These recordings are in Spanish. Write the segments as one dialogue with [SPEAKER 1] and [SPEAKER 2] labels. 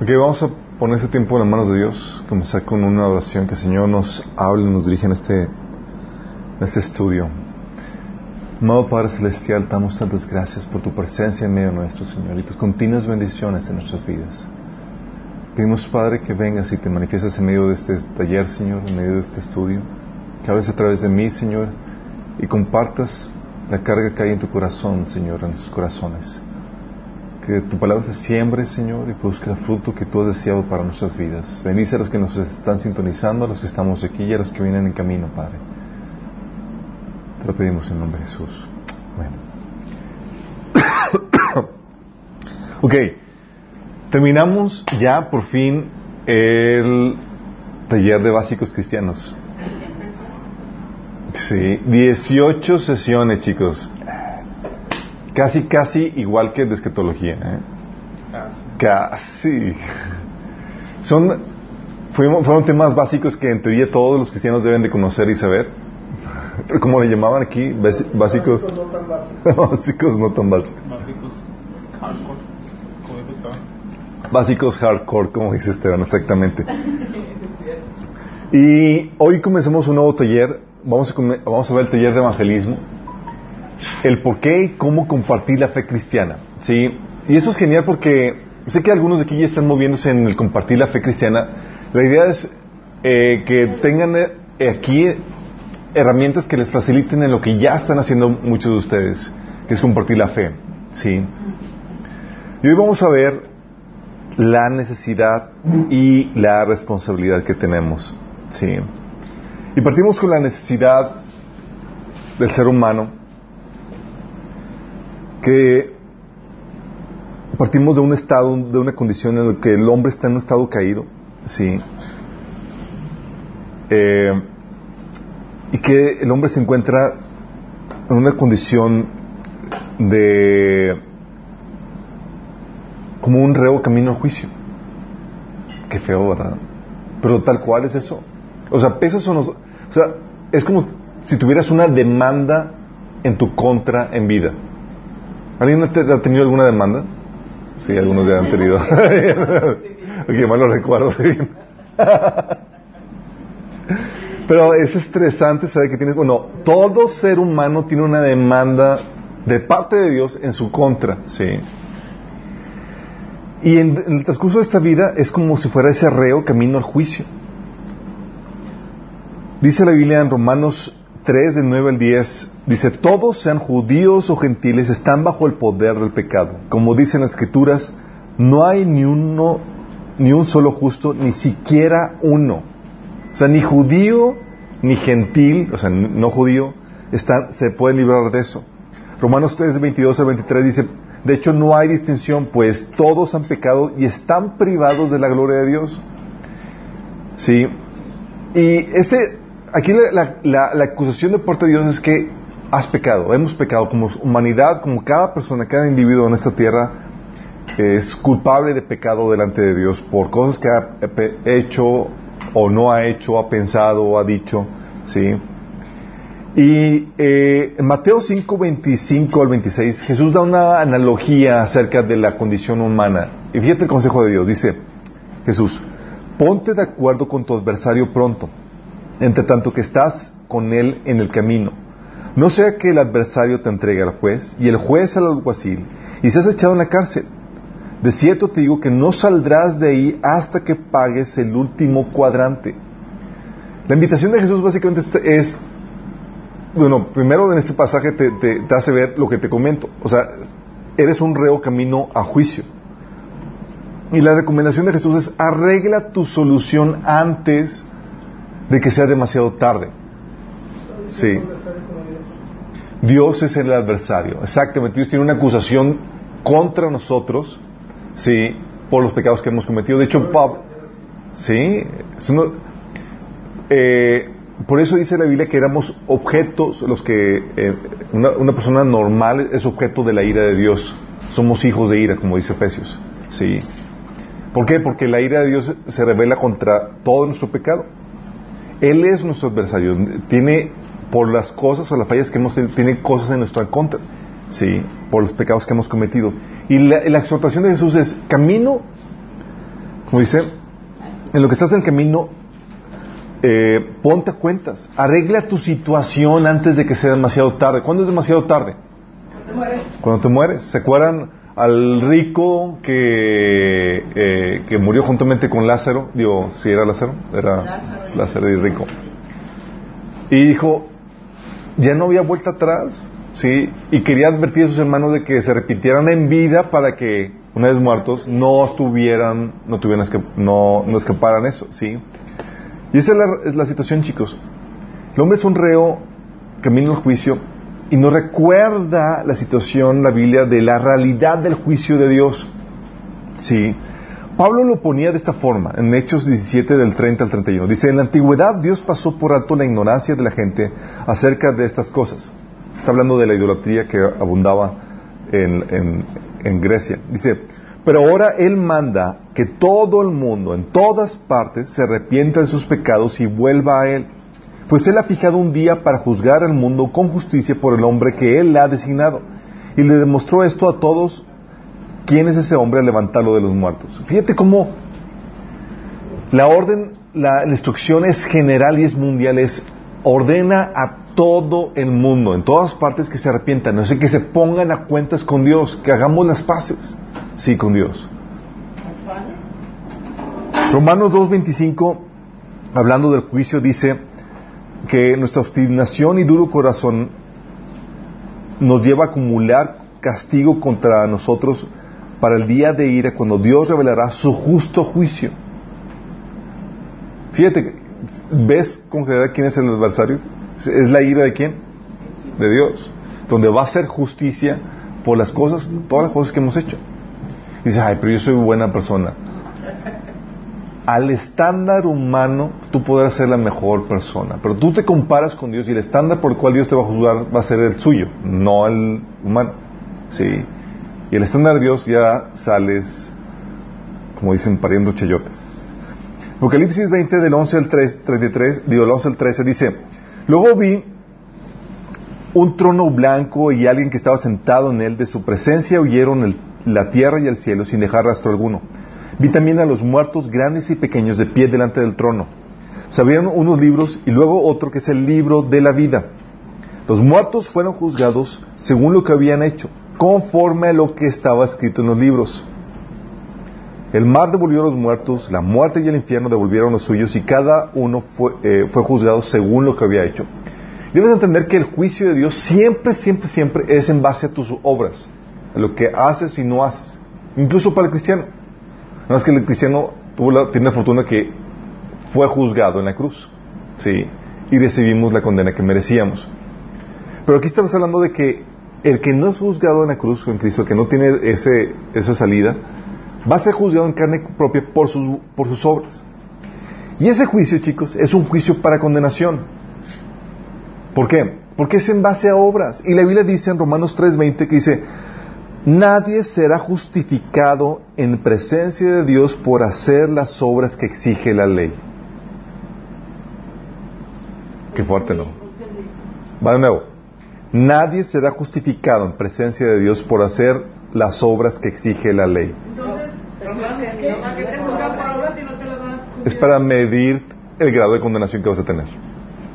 [SPEAKER 1] Ok, vamos a poner este tiempo en las manos de Dios, comenzar con una oración que el Señor nos hable, nos dirige en este, este estudio. Amado Padre Celestial, damos tantas gracias por tu presencia en medio nuestro, Señor, y tus continuas bendiciones en nuestras vidas. Pedimos, Padre, que vengas y te manifiestes en medio de este taller, Señor, en medio de este estudio, que hables a través de mí, Señor, y compartas la carga que hay en tu corazón, Señor, en sus corazones que tu palabra se siembre, Señor, y produzca el fruto que tú has deseado para nuestras vidas. Bendice a los que nos están sintonizando, a los que estamos aquí y a los que vienen en camino, Padre. Te lo pedimos en nombre de Jesús. Bueno. ok, terminamos ya por fin el taller de básicos cristianos. Sí, 18 sesiones, chicos. Casi, casi igual que de escatología. ¿eh? Casi. Son, fueron, fueron temas básicos que en teoría todos los cristianos deben de conocer y saber. Pero como le llamaban aquí, básicos. Básicos no tan básicos. básicos no tan básicos. Básicos hardcore. Como dice Esteban. Básicos hardcore, como dice Esteban, exactamente. y hoy comenzamos un nuevo taller. Vamos a, vamos a ver el taller de evangelismo el por qué y cómo compartir la fe cristiana. ¿sí? Y eso es genial porque sé que algunos de aquí ya están moviéndose en el compartir la fe cristiana. La idea es eh, que tengan eh, aquí herramientas que les faciliten en lo que ya están haciendo muchos de ustedes, que es compartir la fe. ¿sí? Y hoy vamos a ver la necesidad y la responsabilidad que tenemos. ¿sí? Y partimos con la necesidad del ser humano que partimos de un estado, de una condición en la que el hombre está en un estado caído, sí, eh, y que el hombre se encuentra en una condición de como un reo camino al juicio. Qué feo, ¿verdad? Pero tal cual es eso. O sea, pesas o no. O sea, es como si tuvieras una demanda en tu contra en vida. ¿Alguien ha tenido alguna demanda? Sí, algunos ya han tenido. ok, mal lo recuerdo. Pero es estresante saber que tienes. Bueno, todo ser humano tiene una demanda de parte de Dios en su contra, ¿sí? Y en, en el transcurso de esta vida es como si fuera ese reo camino al juicio. Dice la Biblia en Romanos 3, del 9 al 10, dice, todos sean judíos o gentiles, están bajo el poder del pecado. Como dicen las escrituras, no hay ni uno, ni un solo justo, ni siquiera uno. O sea, ni judío, ni gentil, o sea, no judío, están, se pueden librar de eso. Romanos 3, 22 al 23 dice, de hecho no hay distinción, pues todos han pecado y están privados de la gloria de Dios. Sí. Y ese aquí la, acusación de parte de Dios es que has pecado, hemos pecado como humanidad, como cada persona, cada individuo en esta tierra es culpable de pecado delante de Dios por cosas que ha hecho o no ha hecho, ha pensado o ha dicho, ¿sí? Y eh, en Mateo 5, 25 al 26, Jesús da una analogía acerca de la condición humana. Y fíjate el consejo de Dios, dice Jesús, ponte de acuerdo con tu adversario pronto entre tanto que estás con él en el camino. No sea que el adversario te entregue al juez y el juez al alguacil y seas echado en la cárcel. De cierto te digo que no saldrás de ahí hasta que pagues el último cuadrante. La invitación de Jesús básicamente es, bueno, primero en este pasaje te, te hace ver lo que te comento. O sea, eres un reo camino a juicio. Y la recomendación de Jesús es arregla tu solución antes de que sea demasiado tarde. Sí. Dios es el adversario. Exactamente. Dios tiene una acusación contra nosotros, sí, por los pecados que hemos cometido. De hecho, Pablo, sí, eh, por eso dice la Biblia que éramos objetos, los que eh, una, una, persona normal es objeto de la ira de Dios. Somos hijos de ira, como dice Efesios. Sí. ¿Por qué? Porque la ira de Dios se revela contra todo nuestro pecado. Él es nuestro adversario. Tiene, por las cosas o las fallas que hemos tenido, tiene cosas en nuestra contra. Sí, por los pecados que hemos cometido. Y la, exhortación de Jesús es, camino Como dice, en lo que estás en el camino, eh, ponte cuentas. Arregla tu situación antes de que sea demasiado tarde. ¿Cuándo es demasiado tarde?
[SPEAKER 2] Cuando te mueres.
[SPEAKER 1] Cuando te mueres. ¿Se acuerdan al rico que, eh, que murió juntamente con Lázaro? Digo, si era Lázaro, era
[SPEAKER 2] Lázaro.
[SPEAKER 1] Lázaro y rico. Y dijo, ya no había vuelta atrás, ¿sí? Y quería advertir a sus hermanos de que se repitieran en vida para que, una vez muertos, no estuvieran, no tuvieran, no, no escaparan eso, ¿sí? Y esa es la, es la situación, chicos. El hombre es un reo, camino al juicio, y no recuerda la situación, la Biblia, de la realidad del juicio de Dios. Sí. Pablo lo ponía de esta forma, en Hechos 17 del 30 al 31. Dice, en la antigüedad Dios pasó por alto la ignorancia de la gente acerca de estas cosas. Está hablando de la idolatría que abundaba en- en Grecia. Dice, pero ahora Él manda que todo el mundo, en todas partes, se arrepienta de sus pecados y vuelva a Él. Pues Él ha fijado un día para juzgar al mundo con justicia por el hombre que Él ha designado. Y le demostró esto a todos quién es ese hombre al levantarlo de los muertos. Fíjate cómo la orden, la, la instrucción es general y es mundial, es ordena a todo el mundo, en todas partes, que se arrepientan, no sé, que se pongan a cuentas con Dios, que hagamos las paces, sí, con Dios. Romanos 2.25, hablando del juicio, dice que nuestra obstinación y duro corazón nos lleva a acumular castigo contra nosotros para el día de ira cuando Dios revelará su justo juicio. Fíjate, ¿ves con claridad quién es el adversario? ¿Es la ira de quién? De Dios. Donde va a ser justicia por las cosas, todas las cosas que hemos hecho. Dices, ay, pero yo soy buena persona. Al estándar humano, tú podrás ser la mejor persona, pero tú te comparas con Dios y el estándar por el cual Dios te va a juzgar va a ser el suyo, no el humano. Sí. Y el estándar de Dios ya sales, como dicen, pariendo chayotes. Apocalipsis 20 del 11 al 3, 33, digo, del 11 al 13 dice, luego vi un trono blanco y alguien que estaba sentado en él, de su presencia huyeron la tierra y el cielo sin dejar rastro alguno. Vi también a los muertos grandes y pequeños de pie delante del trono. Se abrieron unos libros y luego otro que es el libro de la vida. Los muertos fueron juzgados según lo que habían hecho, conforme a lo que estaba escrito en los libros. El mar devolvió a los muertos, la muerte y el infierno devolvieron los suyos y cada uno fue, eh, fue juzgado según lo que había hecho. Debes entender que el juicio de Dios siempre, siempre, siempre es en base a tus obras, a lo que haces y no haces. Incluso para el cristiano. Nada más que el cristiano tuvo la, tiene la fortuna que fue juzgado en la cruz. ¿sí? Y recibimos la condena que merecíamos. Pero aquí estamos hablando de que el que no es juzgado en la cruz con Cristo, el que no tiene esa salida, va a ser juzgado en carne propia por sus, por sus obras. Y ese juicio, chicos, es un juicio para condenación. ¿Por qué? Porque es en base a obras. Y la Biblia dice en Romanos 3:20 que dice, nadie será justificado en presencia de Dios por hacer las obras que exige la ley. Qué fuerte, ¿no? Va de nuevo. Nadie será justificado en presencia de Dios por hacer las obras que exige la ley.
[SPEAKER 2] Es ¿para
[SPEAKER 1] medir el grado de condenación que vas a tener.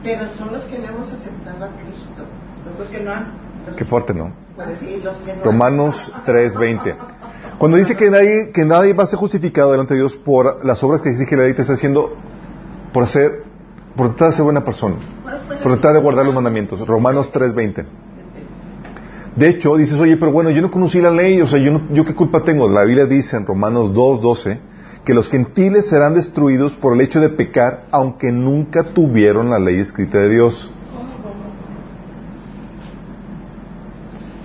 [SPEAKER 2] Pero son los que no hemos aceptado a Cristo. Los que no han.
[SPEAKER 1] Qué fuerte, ¿no?
[SPEAKER 2] Pues
[SPEAKER 1] Romanos 3:20. Cuando dice que nadie, que nadie va a ser justificado delante de Dios por las obras que exige la ley, te está diciendo por hacer, por tratar de ser buena persona, por tratar de guardar los mandamientos. Romanos 3:20. De hecho, dices, oye, pero bueno, yo no conocí la ley, o sea, yo, no- yo qué culpa tengo. La Biblia dice en Romanos 2:12 que los gentiles serán destruidos por el hecho de pecar, aunque nunca tuvieron la ley escrita de Dios.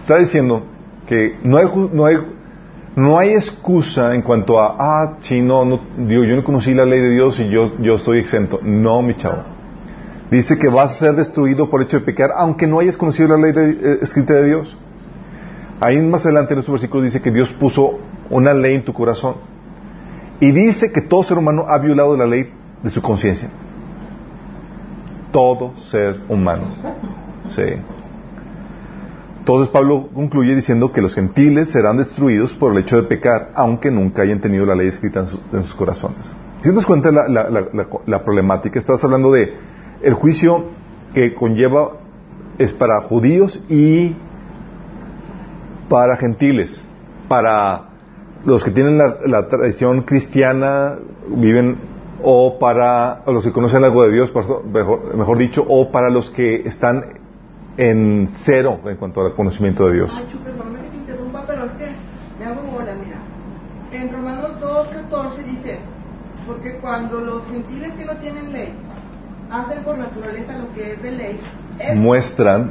[SPEAKER 1] Está diciendo que no hay, no hay, no hay excusa en cuanto a, ah, sí, no, digo, yo no conocí la ley de Dios y yo, yo estoy exento. No, mi chavo. Dice que vas a ser destruido por el hecho de pecar, aunque no hayas conocido la ley de- eh, escrita de Dios. Ahí más adelante en estos versículos dice que Dios puso una ley en tu corazón. Y dice que todo ser humano ha violado la ley de su conciencia. Todo ser humano. Sí. Entonces Pablo concluye diciendo que los gentiles serán destruidos por el hecho de pecar, aunque nunca hayan tenido la ley escrita en, en sus corazones. Si te cuenta la, la- problemática, estás hablando de el juicio que conlleva es para judíos y para gentiles, para los que tienen la, tradición cristiana, viven, o para los que conocen algo de Dios, mejor, mejor dicho, o para los que están en cero en cuanto al conocimiento de Dios.
[SPEAKER 2] Ay, perdóname que te interrumpa, pero es que me hago bola, mira. En Romanos 2.14 dice, porque cuando los gentiles que no tienen ley hacen por naturaleza lo que es de ley, es,
[SPEAKER 1] Muestran,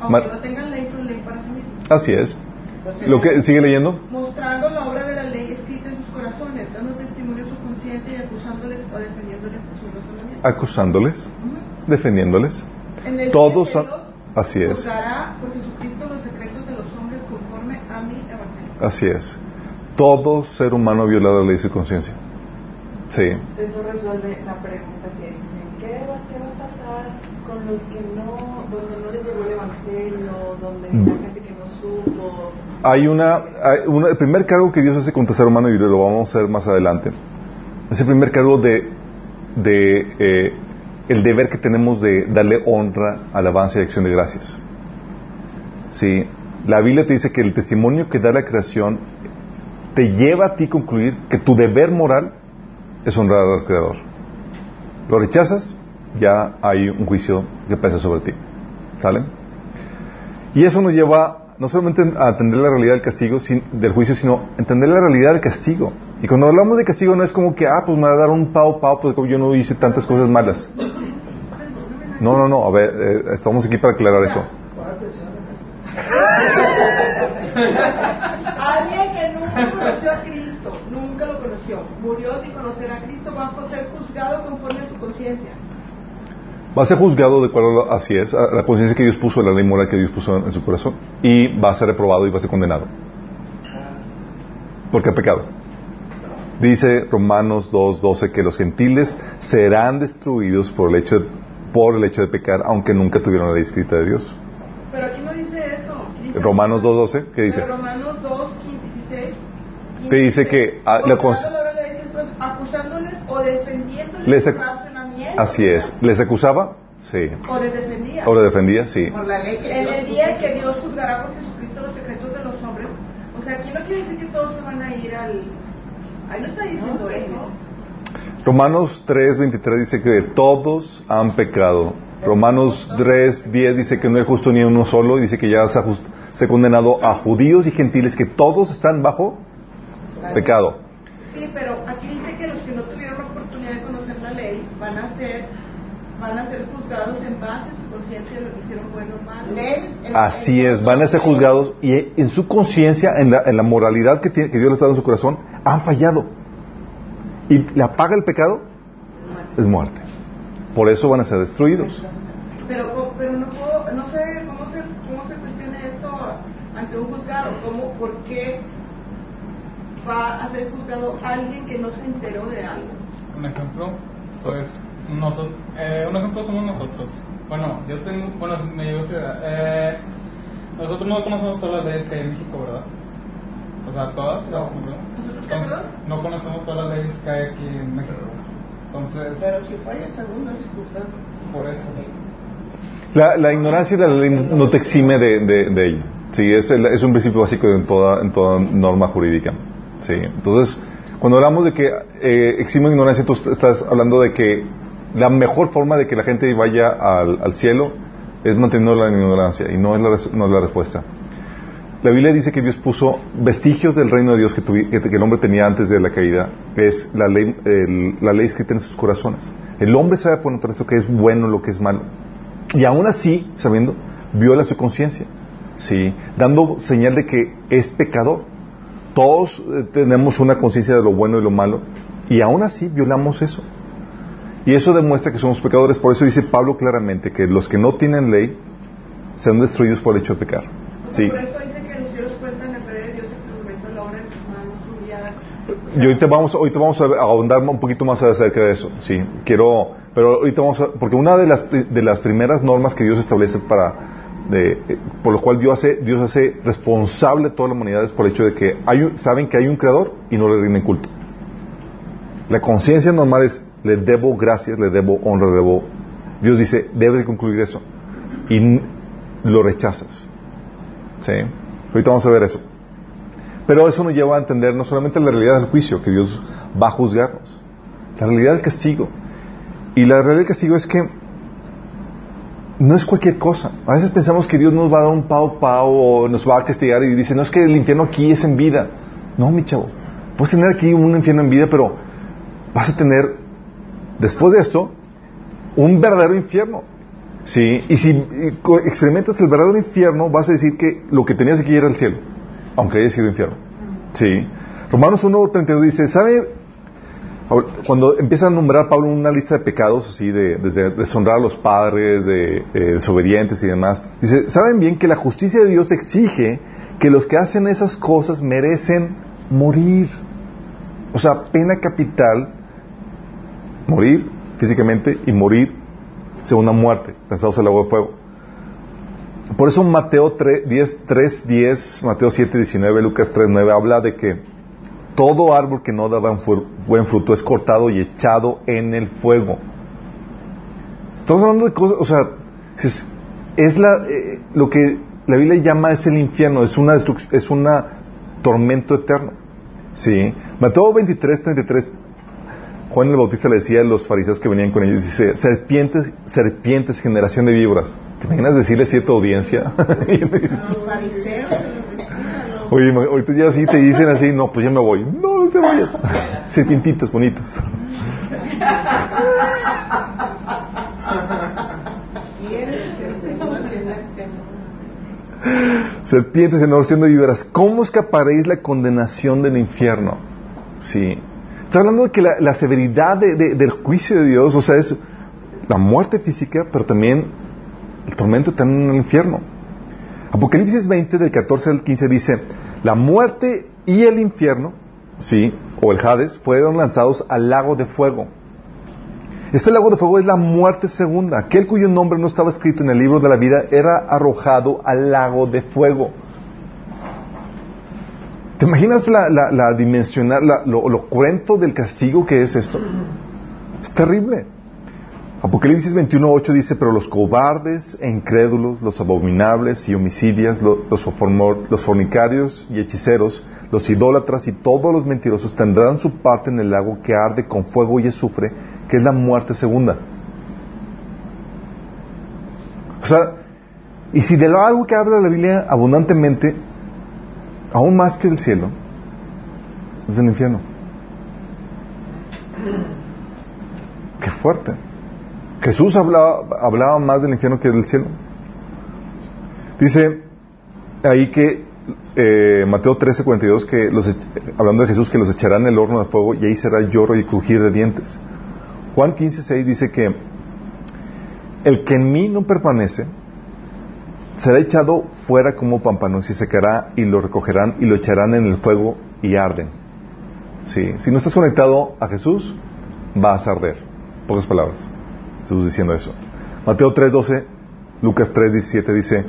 [SPEAKER 2] aunque no tengan ley, son ley para sí mismos.
[SPEAKER 1] así es.
[SPEAKER 2] Pues,
[SPEAKER 1] Lo que sigue leyendo,
[SPEAKER 2] Mostrando la obra de la ley escrita en sus corazones, dando testimonio a su conciencia y acusándoles o defendiéndoles sus razonamientos.
[SPEAKER 1] acusándoles,
[SPEAKER 2] Ujú.
[SPEAKER 1] defendiéndoles.
[SPEAKER 2] En el
[SPEAKER 1] Todos
[SPEAKER 2] Dios
[SPEAKER 1] así es.
[SPEAKER 2] Juzgará por Jesucristo los secretos de los hombres conforme a mi evangelio.
[SPEAKER 1] Así es. Todo ser humano ha violado la ley de su conciencia. Sí.
[SPEAKER 3] Eso resuelve la pregunta que dicen, ¿qué va, qué va a pasar con los que no, donde no les llegó el evangelio, donde
[SPEAKER 1] Mm.
[SPEAKER 3] la gente que no supo?
[SPEAKER 1] Hay una, hay una- el primer cargo que Dios hace contra el ser humano, y lo vamos a hacer más adelante, es el primer cargo de, de eh, el deber que tenemos de darle honra, alabanza y acción de gracias. Sí, la Biblia te dice que el testimonio que da la creación te lleva a ti a concluir que tu deber moral es honrar al Creador. Lo rechazas, ya hay un juicio que pesa sobre ti. ¿Sale? Y eso nos lleva no solamente a entender la realidad del castigo, sin- del juicio, sino a entender la realidad del castigo. Y cuando hablamos de castigo no es como que, ah, pues me va a dar un pao pao, pues como yo no hice tantas cosas malas. No, no, no, a ver, eh, estamos aquí para aclarar eso.
[SPEAKER 2] Alguien que nunca conoció a Cristo, nunca lo conoció, murió sin conocer a Cristo, va a ser juzgado conforme a su conciencia.
[SPEAKER 1] Va a ser juzgado de acuerdo a, así es, a la conciencia que Dios puso, a la ley moral que Dios puso en, en su corazón. Y va a ser reprobado y va a ser condenado. Porque ha pecado. Dice Romanos 2.12 que los gentiles serán destruidos por el hecho de, por el hecho de pecar, aunque nunca tuvieron la ley escrita de Dios.
[SPEAKER 2] Pero aquí no dice eso. Dice-
[SPEAKER 1] Romanos 2.12, ¿qué dice?
[SPEAKER 2] Pero Romanos 2, 16.
[SPEAKER 1] Que dice que, ah, la
[SPEAKER 2] acusándoles o defendiéndoles
[SPEAKER 1] Les. Así es. ¿Les acusaba? Sí.
[SPEAKER 2] O les defendía.
[SPEAKER 1] ¿O le defendía? Sí.
[SPEAKER 2] Por la ley que en el día que Dios juzgará por Jesucristo los secretos de los hombres. O sea, aquí no quiere decir que todos se van a ir al. Ahí no está diciendo eso.
[SPEAKER 1] Romanos 3.23 dice que todos han pecado. Romanos 3.10 dice que no hay justo ni uno solo. y Dice que ya se ha, just- se ha condenado a judíos y gentiles que todos están bajo pecado.
[SPEAKER 2] Sí, pero aquí dice que los que no tuvieron la oportunidad de conocer la ley van a ser van a ser juzgados en base a su conciencia de lo que hicieron bueno o malo.
[SPEAKER 1] Así es, van a ser juzgados y en su conciencia, en la, en la moralidad que, tiene, que Dios les ha dado en su corazón, han fallado. Y la paga el pecado es muerte. Por eso van a ser destruidos.
[SPEAKER 2] Pero, co- pero no puedo, no sé cómo se, cómo se cuestiona esto ante un juzgado, cómo, por qué va a ser juzgado alguien que no se enteró de algo.
[SPEAKER 4] Un ejemplo, pues, nosotros, eh, un ejemplo somos nosotros. Bueno, yo tengo, bueno, me llegó esta idea. Eh, nosotros no conocemos todas las leyes que hay en México, ¿verdad? O sea, todas las conocemos.
[SPEAKER 2] ¿Nosotros qué,
[SPEAKER 4] Entonces, no conocemos todas las leyes que hay aquí en México. Entonces,
[SPEAKER 2] Pero si fallas es justo.
[SPEAKER 4] por eso.
[SPEAKER 1] La, la ignorancia de la ley no te exime de, de, de ello. Sí, es, el- es un principio básico en toda, en toda norma jurídica. Sí, entonces, cuando hablamos de que eh, exime ignorancia, tú estás hablando de que la mejor forma de que la gente vaya al, cielo es manteniendo la ignorancia y no es la, no es la respuesta. La Biblia dice que Dios puso vestigios del reino de Dios que, tuvi- que- el hombre tenía antes de la caída, es la ley, el- la ley escrita en sus corazones. El hombre sabe por naturaleza que es bueno, lo que es malo. Y aún así, sabiendo, viola su conciencia, ¿sí? dando señal de que es pecador. Todos eh, tenemos una conciencia de lo bueno y lo malo, y aún así violamos eso. Y eso demuestra que somos pecadores. Por eso dice Pablo claramente que los que no tienen ley serán destruidos por el hecho de pecar.
[SPEAKER 2] O
[SPEAKER 1] Sí.
[SPEAKER 2] Por eso dice que los cielos cuentan la gloria de Dios y la obra de sus manos humillada.
[SPEAKER 1] Y ahorita vamos, ahorita vamos a ahondar un poquito más acerca de eso. Sí, quiero, pero ahorita vamos a, porque una de las, de las primeras normas que Dios establece para de, por lo cual Dios hace, Dios hace responsable a toda la humanidad es por el hecho de que hay un- saben que hay un creador y no le rinden culto. La conciencia normal es, le debo gracias, le debo honra, le debo... Dios dice, debes de concluir eso. Y lo rechazas. ¿Sí? Ahorita vamos a ver eso. Pero eso nos lleva a entender no solamente la realidad del juicio, que Dios va a juzgarnos, la realidad del castigo. Y la realidad del castigo es que no es cualquier cosa. A veces pensamos que Dios nos va a dar un pao pao o nos va a castigar y dice, no es que el infierno aquí es en vida. No, mi chavo. Puedes tener aquí un infierno en vida, pero vas a tener, después de esto, un verdadero infierno. ¿Sí? Y si experimentas el verdadero infierno, vas a decir que lo que tenías aquí era el cielo, aunque haya sido infierno. ¿Sí? Romanos 1.32 dice, ¿sabe? Cuando empieza a nombrar Pablo una lista de pecados, así, de, desde deshonrar a los padres, de, eh, desobedientes y demás, dice, ¿saben bien que la justicia de Dios exige que los que hacen esas cosas merecen morir? O sea, pena capital, morir físicamente y morir segunda muerte, lanzados al agua de fuego. Por eso Mateo 3, 10, 3, 10, Mateo 7, 19, Lucas 3, 9 habla de que todo árbol que no da buen fru- buen fruto es cortado y echado en el fuego. Estamos hablando de cosas, o sea, es, la, eh, lo que la Biblia llama es el infierno, es una es una tormento eterno. Sí. Mateo 23, 33, Juan el Bautista le decía a los fariseos que venían con ellos, dice, serpientes, serpientes, generación de víboras. ¿Te imaginas decirle a cierta audiencia? Oye, ahorita ya sí te dicen así, no, pues ya me voy. No, no se vayan. Serpientitas bonitas.
[SPEAKER 2] ¿Quieres ser segundo
[SPEAKER 1] Serpientes, generación de víboras. ¿Cómo escaparéis la condenación del infierno? Sí. Está hablando de que la, severidad de- de- del juicio de Dios, o sea, es la muerte física, pero también el tormento eterno en el infierno. Apocalipsis 20, del 14 al 15, dice, la muerte y el infierno, sí, o el Hades, fueron lanzados al lago de fuego. Este lago de fuego es la muerte segunda. Aquel cuyo nombre no estaba escrito en el libro de la vida era arrojado al lago de fuego. ¿Te imaginas la, la, la dimensional, la- lo, cruento del castigo que es esto? Es terrible. Apocalipsis 21.8 dice, pero los cobardes e incrédulos, los abominables y homicidias, lo- los, los fornicarios y hechiceros, los idólatras y todos los mentirosos tendrán su parte en el lago que arde con fuego y azufre, que es la muerte segunda. O sea, y si de algo que habla la Biblia abundantemente, aún más que del cielo, es del infierno. Qué fuerte. Jesús hablaba, hablaba más del infierno que del cielo. Dice ahí que eh, Mateo 13, 42, que los, hablando de Jesús, que los echarán en el horno de fuego y ahí será lloro y crujir de dientes. Juan 15, 6 dice que el que en mí no permanece será echado fuera como pámpano y se secará y lo recogerán y lo echarán en el fuego y arden. Si no estás conectado a Jesús, vas a arder. Pocas palabras. Jesús diciendo eso. Mateo 3:12, Lucas 3:17 dice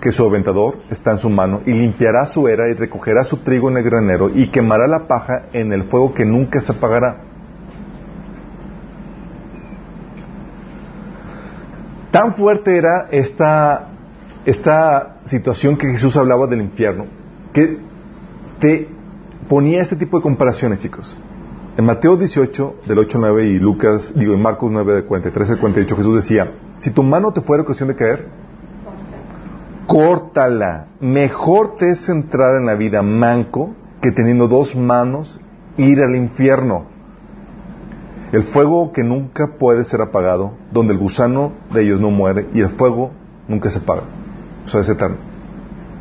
[SPEAKER 1] que su aventador está en su mano y limpiará su era y recogerá su trigo en el granero y quemará la paja en el fuego que nunca se apagará. Tan fuerte era esta, esta situación que Jesús hablaba del infierno, que te ponía este tipo de comparaciones, chicos. En Mateo 18, del 8 al 9, y Lucas, digo, en Marcos 9, del 43 al 48, Jesús decía, si tu mano te fuera ocasión de caer, córtala. Mejor te es entrar en la vida manco que teniendo dos manos ir al infierno. El fuego que nunca puede ser apagado, donde el gusano de ellos no muere y el fuego nunca se apaga. O sea, es eterno.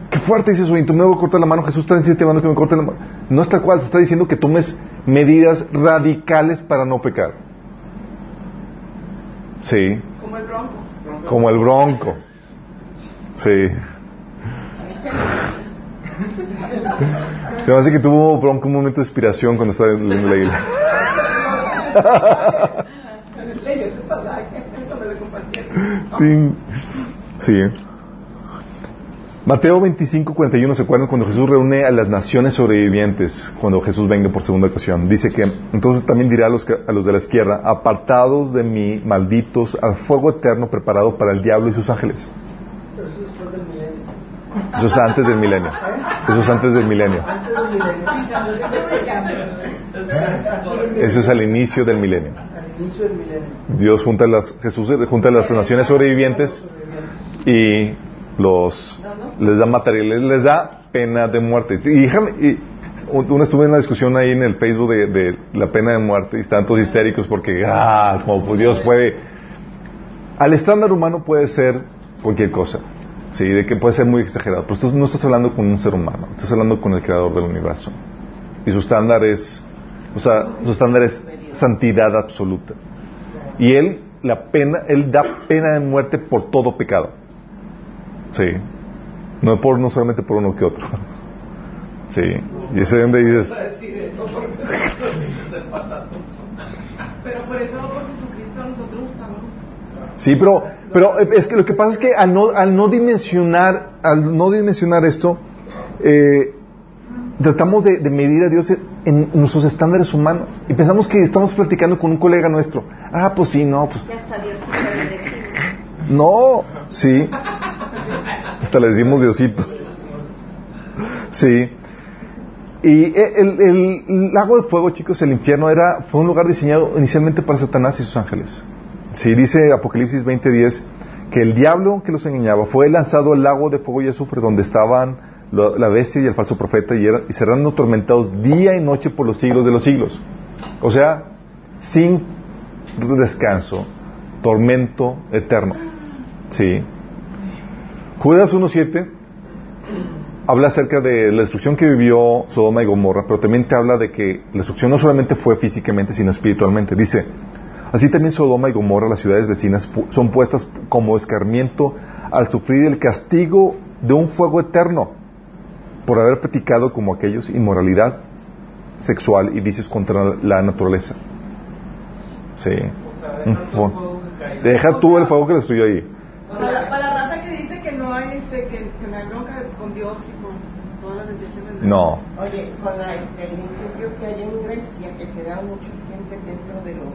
[SPEAKER 1] Qué fuerte dices, oye, tú me voy a cortar la mano, Jesús está diciendo que me corte la mano. No es tal cual, te está diciendo que tomes medidas radicales para no pecar. Sí,
[SPEAKER 2] Como el bronco.
[SPEAKER 1] como el bronco. Sí. Se me hace que tuvo bronco un momento de inspiración cuando estaba leyendo la. Sí. Sí. Mateo 25, 41, ¿se acuerdan cuando Jesús reúne a las naciones sobrevivientes cuando Jesús venga por segunda ocasión? Dice que entonces también dirá a los, a los de la izquierda, apartados de mí, malditos, al fuego eterno preparado para el diablo y sus ángeles.
[SPEAKER 5] Pero eso es después del milenio.
[SPEAKER 1] Eso es antes del milenio. Eso es antes del milenio. Eso es al inicio del milenio.
[SPEAKER 5] Al inicio del milenio.
[SPEAKER 1] Dios junta las, Jesús junta las naciones sobrevivientes y los les da materiales, les da pena de muerte. Y y, una estuve en una discusión ahí en el Facebook de, de la pena de muerte y están todos histéricos porque, ah, como pues Dios puede. Al estándar humano puede ser cualquier cosa, sí, de que puede ser muy exagerado, pero tú no estás hablando con un ser humano, estás hablando con el creador del universo. Y su estándar es, o sea, su estándar es santidad absoluta. Y él, la pena, él da pena de muerte por todo pecado. Sí. No por no solamente por uno que otro. Sí. Y ese es donde dices,
[SPEAKER 2] Pero por eso, por Jesucristo, nosotros estamos.
[SPEAKER 1] sí, pero, pero es que lo que pasa es que al no, al no dimensionar, al no dimensionar esto, eh, tratamos de, de medir a Dios en nuestros estándares humanos y pensamos que estamos platicando con un colega nuestro. Ah, pues sí, no, pues
[SPEAKER 6] Ya está Dios quiso bendecir.
[SPEAKER 1] No, sí. Hasta le decimos Diosito. Sí. Y el, el- lago de fuego, chicos, el infierno era, fue un lugar diseñado inicialmente para Satanás y sus ángeles. Sí, dice Apocalipsis 20:10 que el diablo que los engañaba fue lanzado al lago de fuego y azufre donde estaban la bestia y el falso profeta y, era- y serán atormentados día y noche por los siglos de los siglos. O sea, sin descanso, tormento eterno. Sí. Judas 1.7 habla acerca de la destrucción que vivió Sodoma y Gomorra, pero también te habla de que la destrucción no solamente fue físicamente, sino espiritualmente. Dice, así también Sodoma y Gomorra, las ciudades vecinas, son puestas por escarmiento al sufrir el castigo de un fuego eterno por haber practicado como aquellos inmoralidad sexual y vicios contra la naturaleza. Sí. Deja tú el fuego que destruyó ahí.
[SPEAKER 2] Para la, para la raza que dice que no hay, este, que, no hay bronca con Dios y con todas las bendiciones. de-
[SPEAKER 1] No.
[SPEAKER 5] Oye, con la, este, el incendio que hay en Grecia, que quedaron muchas gente dentro de los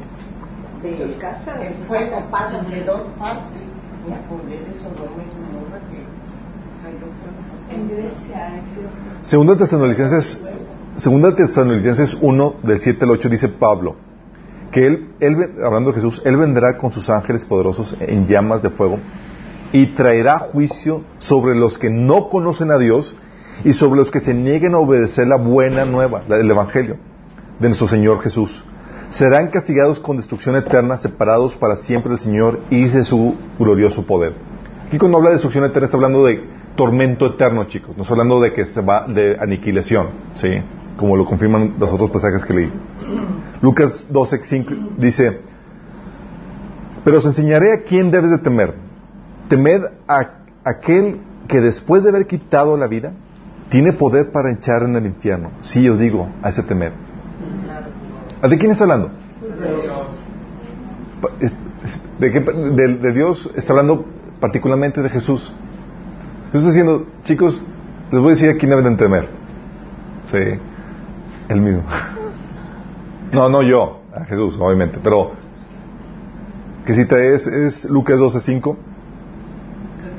[SPEAKER 5] de
[SPEAKER 3] Sus casas.
[SPEAKER 5] el fuego de dos partes, me acordé de Sodoma y Gomorra que cayó fuego.
[SPEAKER 3] En Grecia, es cierto.
[SPEAKER 1] Segunda Tesalonicenses, segunda Tesalonicenses 1 del 7 al 8 dice Pablo que él, él, hablando de Jesús, él vendrá con sus ángeles poderosos en llamas de fuego y traerá juicio sobre los que no conocen a Dios y sobre los que se nieguen a obedecer la buena nueva, la del Evangelio de nuestro Señor Jesús. Serán castigados con destrucción eterna, separados para siempre del Señor y de su glorioso poder. Aquí cuando habla de destrucción eterna está hablando de tormento eterno, chicos. No está hablando de que se va de aniquilación, ¿sí? Como lo confirman los otros pasajes que leí. Lucas 12, 5 dice, pero os enseñaré a quién debes de temer. Temed a aquel que después de haber quitado la vida, tiene poder para echar en el infierno. Sí, os digo, a ese temer. ¿A ¿De quién está hablando? ¿De, qué pa- de- de Dios está hablando particularmente de Jesús. Jesús está diciendo, chicos, les voy a decir a quién deben de temer. Sí, él mismo. No, no yo, a Jesús, obviamente, pero ¿qué cita es? Es Lucas 12:5.
[SPEAKER 7] Es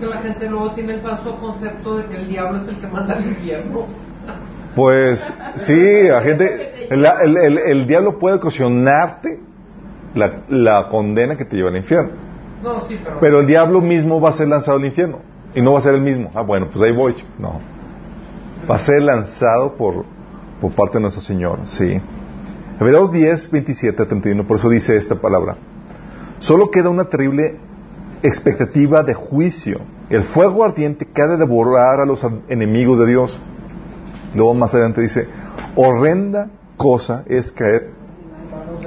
[SPEAKER 7] que la gente luego tiene el falso concepto de que el diablo es el que manda al infierno.
[SPEAKER 1] Pues sí, la gente, el, el- el- el diablo puede ocasionarte la, la condena que te lleva al infierno.
[SPEAKER 7] No, sí, pero.
[SPEAKER 1] Pero el diablo mismo va a ser lanzado al infierno. Y no va a ser el mismo. Ah, bueno, pues ahí voy. No. Va a ser lanzado por, por parte de nuestro Señor. Sí. Hebreos 10, 27 a 31. Por eso dice esta palabra. Solo queda una terrible expectativa de juicio. El fuego ardiente que ha de devorar a los enemigos de Dios. Luego más adelante dice, horrenda cosa es caer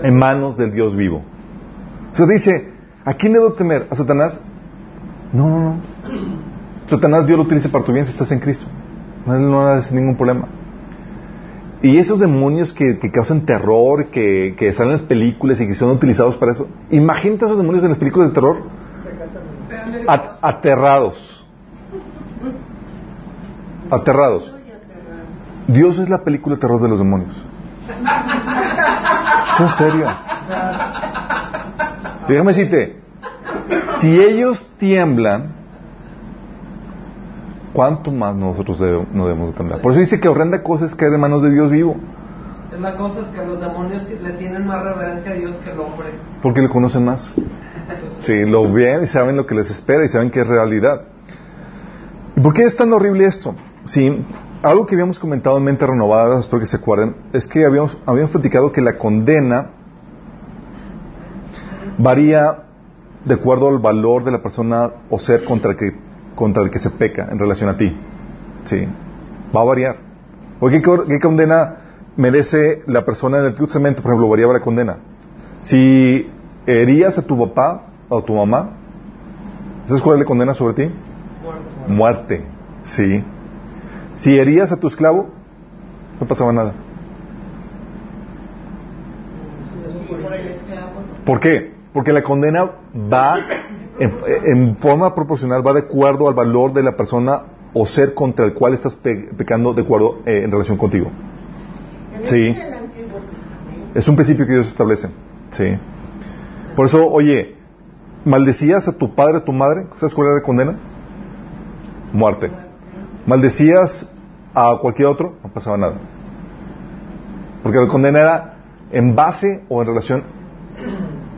[SPEAKER 1] en manos del Dios vivo. O sea, dice, ¿a quién debo temer? ¿A Satanás? No, no, no. Satanás Dios lo utiliza para tu bien si estás en Cristo. No, no hace ningún problema. Y esos demonios que, que causan terror, que, que salen en las películas y que son utilizados para eso. Imagínate esos demonios en las películas de terror. At- aterrados. Aterrados. Dios es la película de terror de los demonios. ¿Es en serio? Déjame decirte, si ellos tiemblan, ¿cuánto más nosotros no debemos de temblar? Por eso dice que horrenda cosa es caer en manos de Dios vivo,
[SPEAKER 7] Es la cosa es que los demonios le tienen más reverencia a Dios que al hombre.
[SPEAKER 1] porque le conocen más. Sí, lo ven y saben lo que les espera y saben que es realidad. ¿Y por qué es tan horrible esto? Sí, algo que habíamos comentado en Mente Renovada, espero que se acuerden, es que habíamos, habíamos platicado que la condena varía de acuerdo al valor de la persona o ser contra el que, contra el que se peca en relación a ti. Sí, va a variar. ¿O qué, qué condena merece la persona en el Testamento? Por ejemplo, variaba la condena. Si herías a tu papá o tu mamá, ¿sabes cuál es la condena sobre ti? Muerte. Sí. Si herías a tu esclavo, no pasaba nada.
[SPEAKER 5] Por el esclavo. ¿no?
[SPEAKER 1] ¿Por qué? Porque la condena va en, en forma proporcional, va de acuerdo al valor de la persona o ser contra el cual estás pe- pecando de acuerdo eh, en relación contigo. Sí. Es un principio que Dios establece. Sí. Por eso, oye, maldecías a tu padre, a tu madre, ¿sabes cuál era la condena? Muerte. Maldecías a cualquier otro, no pasaba nada. Porque la condena era en base o en relación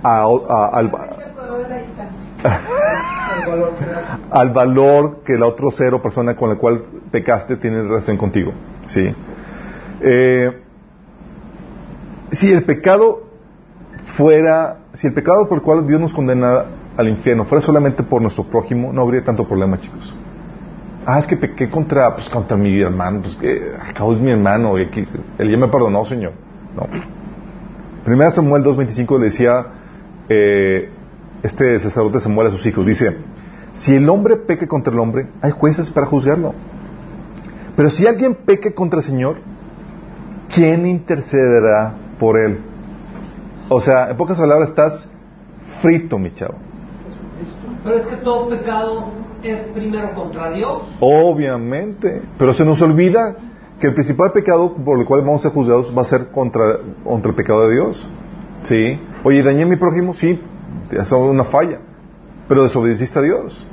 [SPEAKER 1] a- al, al valor que el otro ser o persona con la cual pecaste tiene relación contigo. ¿sí? Eh, si el pecado fuera, si el pecado por el cual Dios nos condena al infierno fuera solamente por nuestro prójimo, no habría tanto problema, chicos. Ah, es que pequé contra, pues, contra mi hermano, pues que acabo es mi hermano, y aquí, él ya me perdonó, Señor. No. Primera Samuel 2.25 le decía eh, este sacerdote Samuel a sus hijos, dice, si el hombre peque contra el hombre, hay jueces para juzgarlo. Pero si alguien peque contra el Señor, ¿quién intercederá por él? O sea, en pocas palabras, estás frito, mi chavo.
[SPEAKER 7] Pero es que todo pecado es primero contra Dios.
[SPEAKER 1] Obviamente. Pero se nos olvida que el principal pecado por el cual vamos a ser juzgados va a ser contra, contra el pecado de Dios. ¿Sí? Oye, dañé a mi prójimo, sí, es una falla. Pero desobedeciste a Dios.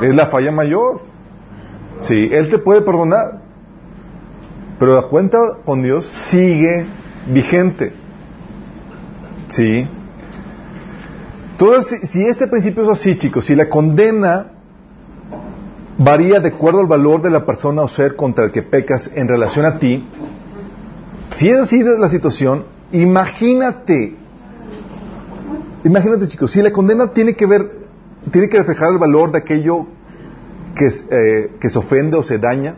[SPEAKER 1] Es la falla mayor. Sí, Él te puede perdonar. Pero la cuenta con Dios sigue vigente. ¿Sí? Entonces, si, este principio es así, chicos, si la condena varía de acuerdo al valor de la persona o ser contra el que pecas en relación a ti, si es así la situación, imagínate, imagínate chicos, si la condena tiene que ver, tiene que reflejar el valor de aquello que, eh, que se ofende o se daña,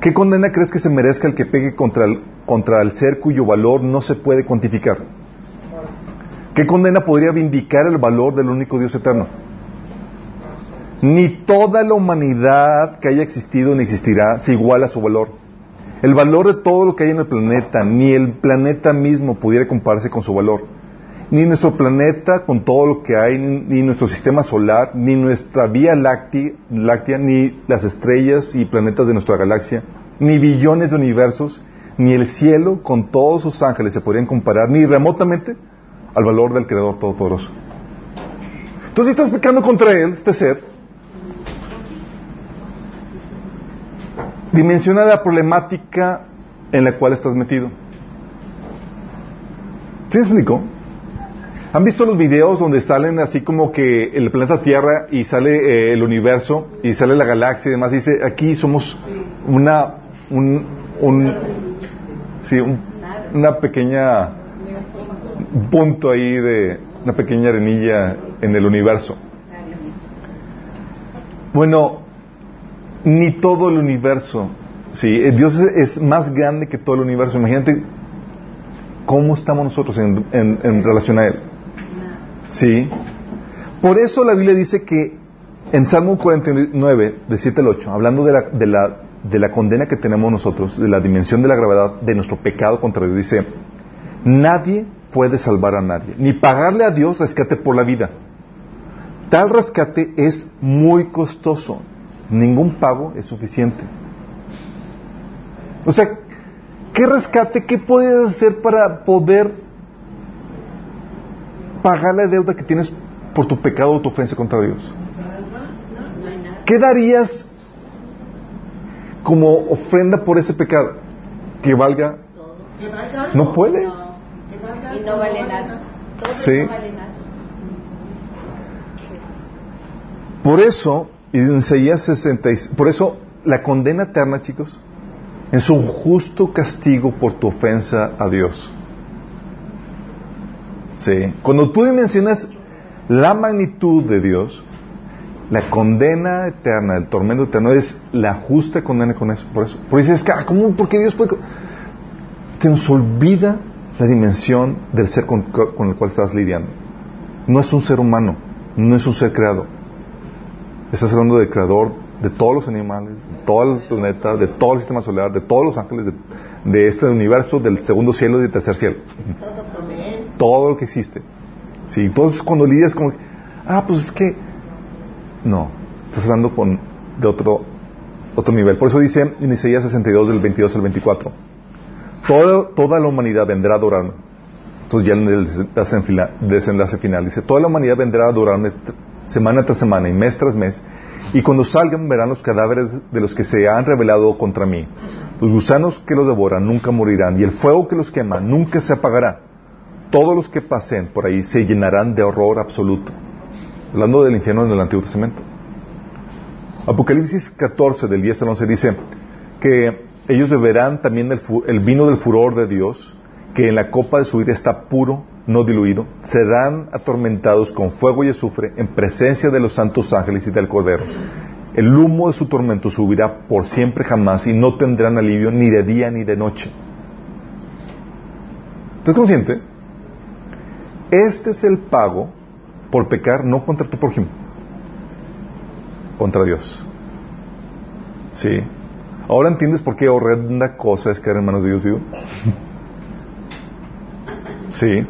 [SPEAKER 1] ¿qué condena crees que se merezca el que pegue contra el, contra el ser cuyo valor no se puede cuantificar? ¿Qué condena podría vindicar el valor del único Dios eterno? Ni toda la humanidad que haya existido ni existirá se iguala a su valor. El valor de todo lo que hay en el planeta, ni el planeta mismo pudiera compararse con su valor. Ni nuestro planeta con todo lo que hay, ni nuestro sistema solar, ni nuestra vía láctea, ni las estrellas y planetas de nuestra galaxia, ni billones de universos, ni el cielo con todos sus ángeles se podrían comparar ni remotamente al valor del Creador Todopoderoso. Entonces, estás pecando contra Él, este ser, dimensiona la problemática en la cual estás metido. ¿Sí me? ¿Han visto los videos donde salen así como que el planeta Tierra y sale eh, el universo y sale la galaxia y demás? Dice, aquí somos una, un, sí, un- una pequeña punto ahí de una pequeña arenilla en el universo. Bueno, ni todo el universo. Sí, eh, Dios es, más grande que todo el universo. Imagínate cómo estamos nosotros en relación a Él. Sí. Por eso la Biblia dice que en Salmo 49, de 7 al 8, hablando de la, de, la, de la condena que tenemos nosotros, de la dimensión de la gravedad de nuestro pecado contra Dios, dice, nadie puede salvar a nadie, ni pagarle a Dios rescate por la vida. Tal rescate es muy costoso. ningún pago es suficiente. O sea, ¿qué rescate, qué puedes hacer para poder pagar la deuda que tienes por tu pecado o tu ofensa contra Dios? ¿Qué darías como ofrenda por ese pecado? Que valga. No puede.
[SPEAKER 5] Y no vale nada. Todo
[SPEAKER 1] Sí.
[SPEAKER 5] no vale nada.
[SPEAKER 1] Por eso, y en Isaías 66, por eso la condena eterna, chicos, es un justo castigo por tu ofensa a Dios. Sí. Cuando tú dimensionas la magnitud de Dios, la condena eterna, el tormento eterno, es la justa condena con eso. Por eso. Por eso dices, "Ah, ¿cómo? ¿Por qué Dios puede.? co-?" Te nos olvida la dimensión del ser con, el cual estás lidiando. No es un ser humano, no es un ser creado. Estás hablando del creador de todos los animales, de todo el planeta, de todo el sistema solar, de todos los ángeles, de, este universo, del segundo cielo y del tercer cielo.
[SPEAKER 5] Todo
[SPEAKER 1] lo que existe. Sí, entonces cuando lidias como, ah, pues es que, no, estás hablando con, de otro, otro nivel. Por eso dice en Isaías 62, del 22 al 24, toda, la humanidad vendrá a adorarme. Entonces ya en el desenlace final dice, toda la humanidad vendrá a adorarme semana tras semana y mes tras mes, y cuando salgan verán los cadáveres de los que se han rebelado contra mí. Los gusanos que los devoran nunca morirán, y el fuego que los quema nunca se apagará. Todos los que pasen por ahí se llenarán de horror absoluto. Hablando del infierno en el Antiguo Testamento. Apocalipsis 14, del 10 al 11, dice que ellos beberán también el, vino del furor de Dios, que en la copa de su ira está puro, no diluido. Serán atormentados con fuego y azufre en presencia de los santos ángeles y del Cordero. El humo de su tormento subirá por siempre jamás y no tendrán alivio ni de día ni de noche. ¿Estás consciente? Este es el pago por pecar no contra tu prójimo, contra Dios. Sí. Ahora entiendes por qué horrenda cosa es caer en manos de Dios vivo. Sí.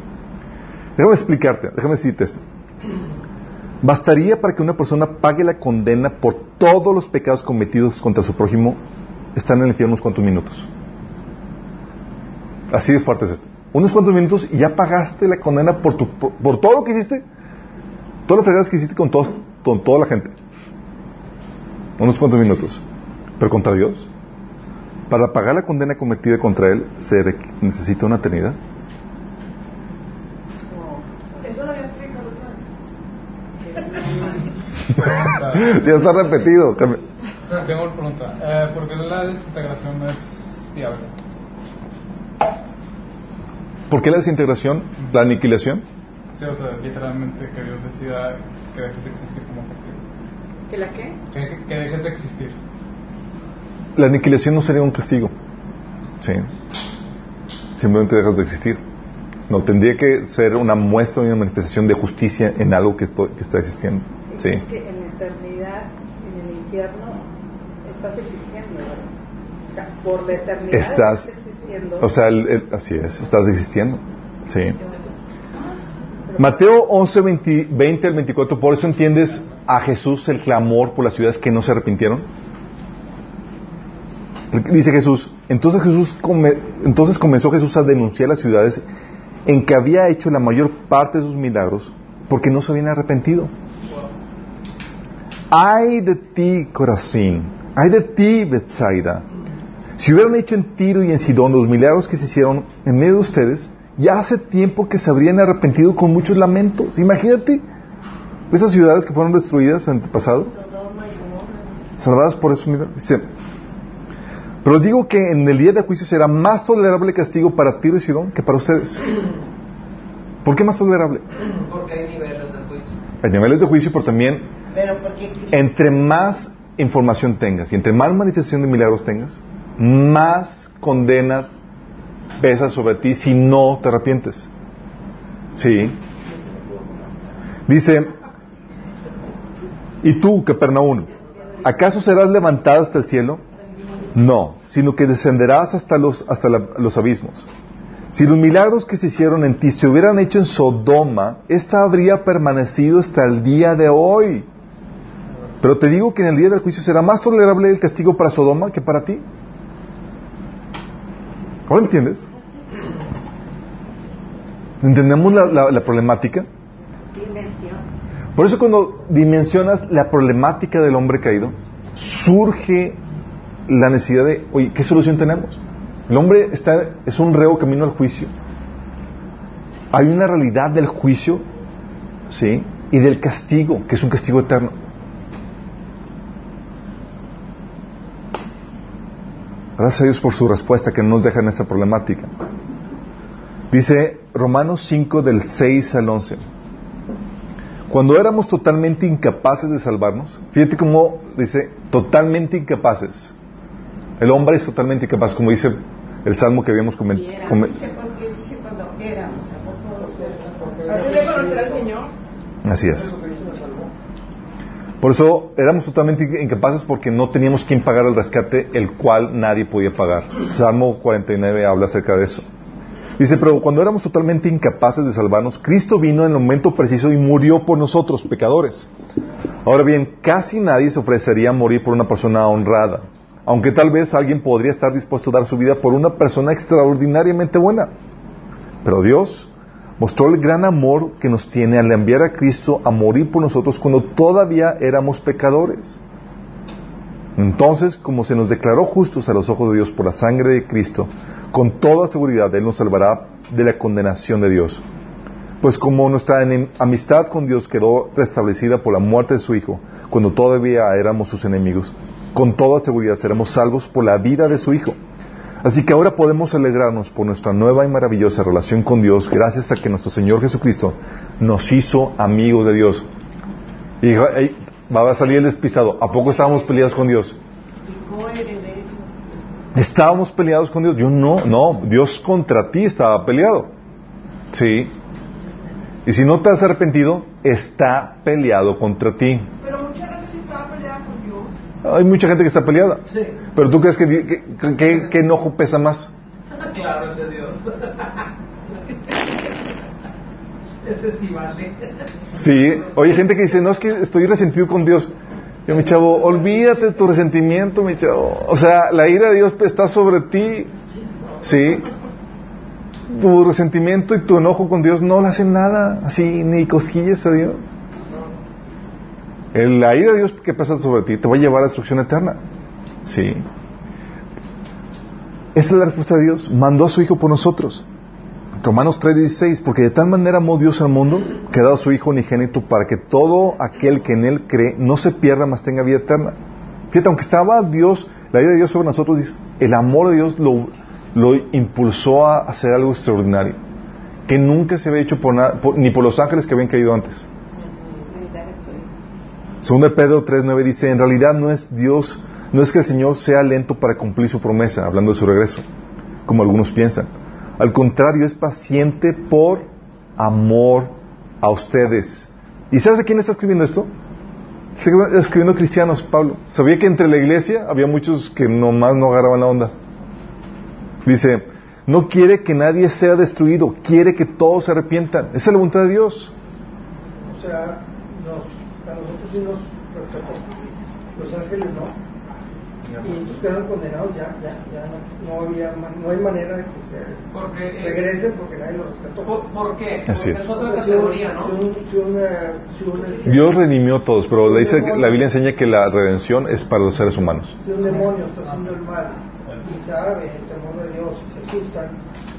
[SPEAKER 1] Déjame explicarte, déjame decirte esto. Bastaría para que una persona pague la condena por todos los pecados cometidos contra su prójimo, estar en el infierno unos cuantos minutos. Así de fuerte es esto. Unos cuantos minutos y ya pagaste la condena por, tu, por, por todo lo que hiciste, todas las fregadas que hiciste con, todos, con toda la gente. Unos cuantos minutos. Pero contra Dios, para pagar la condena cometida contra Él, se necesita una eternidad.
[SPEAKER 2] Eso lo había explicado otra vez.
[SPEAKER 4] Pregunta.
[SPEAKER 1] ya está repetido.
[SPEAKER 4] Tengo una pregunta. Eh, ¿Por qué la desintegración no es viable?
[SPEAKER 1] ¿Por qué la desintegración, la aniquilación?
[SPEAKER 4] Sí, o sea, literalmente que Dios decida que dejes de existir como castigo.
[SPEAKER 3] ¿Que la qué?
[SPEAKER 4] Que, que dejes de existir.
[SPEAKER 1] La aniquilación no sería un castigo. Sí. Simplemente dejas de existir. No, tendría que ser una muestra, una manifestación de justicia en algo que, esto- que está existiendo. Sí.
[SPEAKER 3] Es que en la eternidad, en el infierno, estás existiendo, ¿verdad? O sea, por la eternidad
[SPEAKER 1] Estás-
[SPEAKER 3] existiendo.
[SPEAKER 1] O sea, el- el- así es, estás existiendo. Sí. Mateo 11, 20, 20 al 24, por eso entiendes a Jesús el clamor por las ciudades que no se arrepintieron. Dice Jesús, entonces, Jesús entonces comenzó Jesús a denunciar las ciudades en que había hecho la mayor parte de sus milagros porque no se habían arrepentido. Ay de ti, Corazín, ay de ti, Bethsaida. Si hubieran hecho en Tiro y en Sidón los milagros que se hicieron en medio de ustedes, ya hace tiempo que se habrían arrepentido con muchos lamentos. Imagínate esas ciudades que fueron destruidas en el pasado, salvadas por esos milagros. Pero os digo que en el día de juicio será más tolerable castigo para Tiro y Sidón que para ustedes. ¿Por qué más tolerable?
[SPEAKER 7] Porque hay niveles de juicio.
[SPEAKER 1] Hay niveles de juicio, pero también
[SPEAKER 5] Pero porque
[SPEAKER 1] entre más información tengas y entre más manifestación de milagros tengas, más condena pesa sobre ti si no te arrepientes. Sí. Dice, ¿y tú, Capernaum, acaso serás levantada hasta el cielo? No, sino que descenderás hasta los, hasta la- los abismos. Si los milagros que se hicieron en ti se hubieran hecho en Sodoma, esta habría permanecido hasta el día de hoy. Pero te digo que en el día del juicio será más tolerable el castigo para Sodoma que para ti. ¿Ahora entiendes? ¿Entendemos la, la- la problemática? Por eso cuando dimensionas la problemática del hombre caído, surge la necesidad de, oye, ¿qué solución tenemos? El hombre está, es un reo camino al juicio. Hay una realidad del juicio, ¿sí? Y del castigo, que es un castigo eterno. Gracias a Dios por su respuesta que no nos deja en esa problemática. Dice Romanos 5 del 6 al 11. Cuando éramos totalmente incapaces de salvarnos, fíjate cómo dice, totalmente incapaces. El hombre es totalmente incapaz, como dice el salmo que habíamos comentado. Así es. Por eso éramos totalmente incapaces porque no teníamos quien pagar el rescate, el cual nadie podía pagar. Salmo 49 habla acerca de eso. Dice, pero cuando éramos totalmente incapaces de salvarnos, Cristo vino en el momento preciso y murió por nosotros, pecadores. Ahora bien, casi nadie se ofrecería a morir por una persona honrada, aunque tal vez alguien podría estar dispuesto a dar su vida por una persona extraordinariamente buena. Pero Dios mostró el gran amor que nos tiene al enviar a Cristo a morir por nosotros cuando todavía éramos pecadores. Entonces, como se nos declaró justos a los ojos de Dios por la sangre de Cristo, con toda seguridad Él nos salvará de la condenación de Dios. Pues como nuestra amistad con Dios quedó restablecida por la muerte de su Hijo, cuando todavía éramos sus enemigos, con toda seguridad seremos salvos por la vida de su Hijo. Así que ahora podemos alegrarnos por nuestra nueva y maravillosa relación con Dios gracias a que nuestro Señor Jesucristo nos hizo amigos de Dios. Y dijo, "Ey, va a salir el despistado. ¿A poco estábamos peleados con Dios? ¿Estábamos peleados con Dios? Yo no, no. Dios contra ti estaba peleado. Sí. Y si no te has arrepentido, está peleado contra ti.
[SPEAKER 2] pero muchas veces estaba peleada con Dios.
[SPEAKER 1] Hay mucha gente que está peleada.
[SPEAKER 7] Sí.
[SPEAKER 1] Pero tú crees que, que, que- que enojo pesa más.
[SPEAKER 7] Claro, es de Dios. Ese sí vale.
[SPEAKER 1] Sí, oye, gente que dice, no, es que estoy resentido con Dios. Yo, mi chavo, olvídate de tu resentimiento, mi chavo. O sea, la ira de Dios está sobre ti. Sí. Tu resentimiento y tu enojo con Dios no le hacen nada, así, ni cosquillas a Dios. La ira de Dios que pasa sobre ti te va a llevar a destrucción eterna. Sí. Esa es la respuesta de Dios. Mandó a su Hijo por nosotros. Romanos 3:16, porque de tal manera amó Dios al mundo que ha dado su Hijo unigénito para que todo aquel que en Él cree no se pierda, mas tenga vida eterna. Fíjate, aunque estaba Dios, la idea de Dios sobre nosotros, el amor de Dios lo, impulsó a hacer algo extraordinario, que nunca se había hecho por nada, ni por los ángeles que habían caído antes. Segunda de Pedro 3.9 dice, en realidad no es Dios, no es que el Señor sea lento para cumplir su promesa, hablando de su regreso, como algunos piensan. Al contrario, es paciente por amor a ustedes. ¿Y sabes a quién está escribiendo esto? Está escribiendo cristianos, Pablo. Sabía que entre la iglesia había muchos que nomás no agarraban la onda. Dice, no quiere que nadie sea destruido, quiere que todos se arrepientan. Esa es la voluntad de Dios.
[SPEAKER 8] O sea, a nosotros sí nos rescató. Los ángeles no. Y entonces quedaron condenados ya, ya, ya no, no había, no hay manera de que se
[SPEAKER 7] Porque, eh,
[SPEAKER 8] regresen porque nadie los rescató.
[SPEAKER 7] ¿por, por qué?
[SPEAKER 1] Así
[SPEAKER 7] Porque
[SPEAKER 1] es.
[SPEAKER 7] es
[SPEAKER 8] O
[SPEAKER 7] otra categoría, ¿no?
[SPEAKER 8] si un- si una- si un-
[SPEAKER 1] Dios redimió a todos, pero le dice, la Biblia enseña que la redención es para los seres humanos.
[SPEAKER 8] Si un demonio está haciendo el mal y sabe el temor de Dios y se asustan,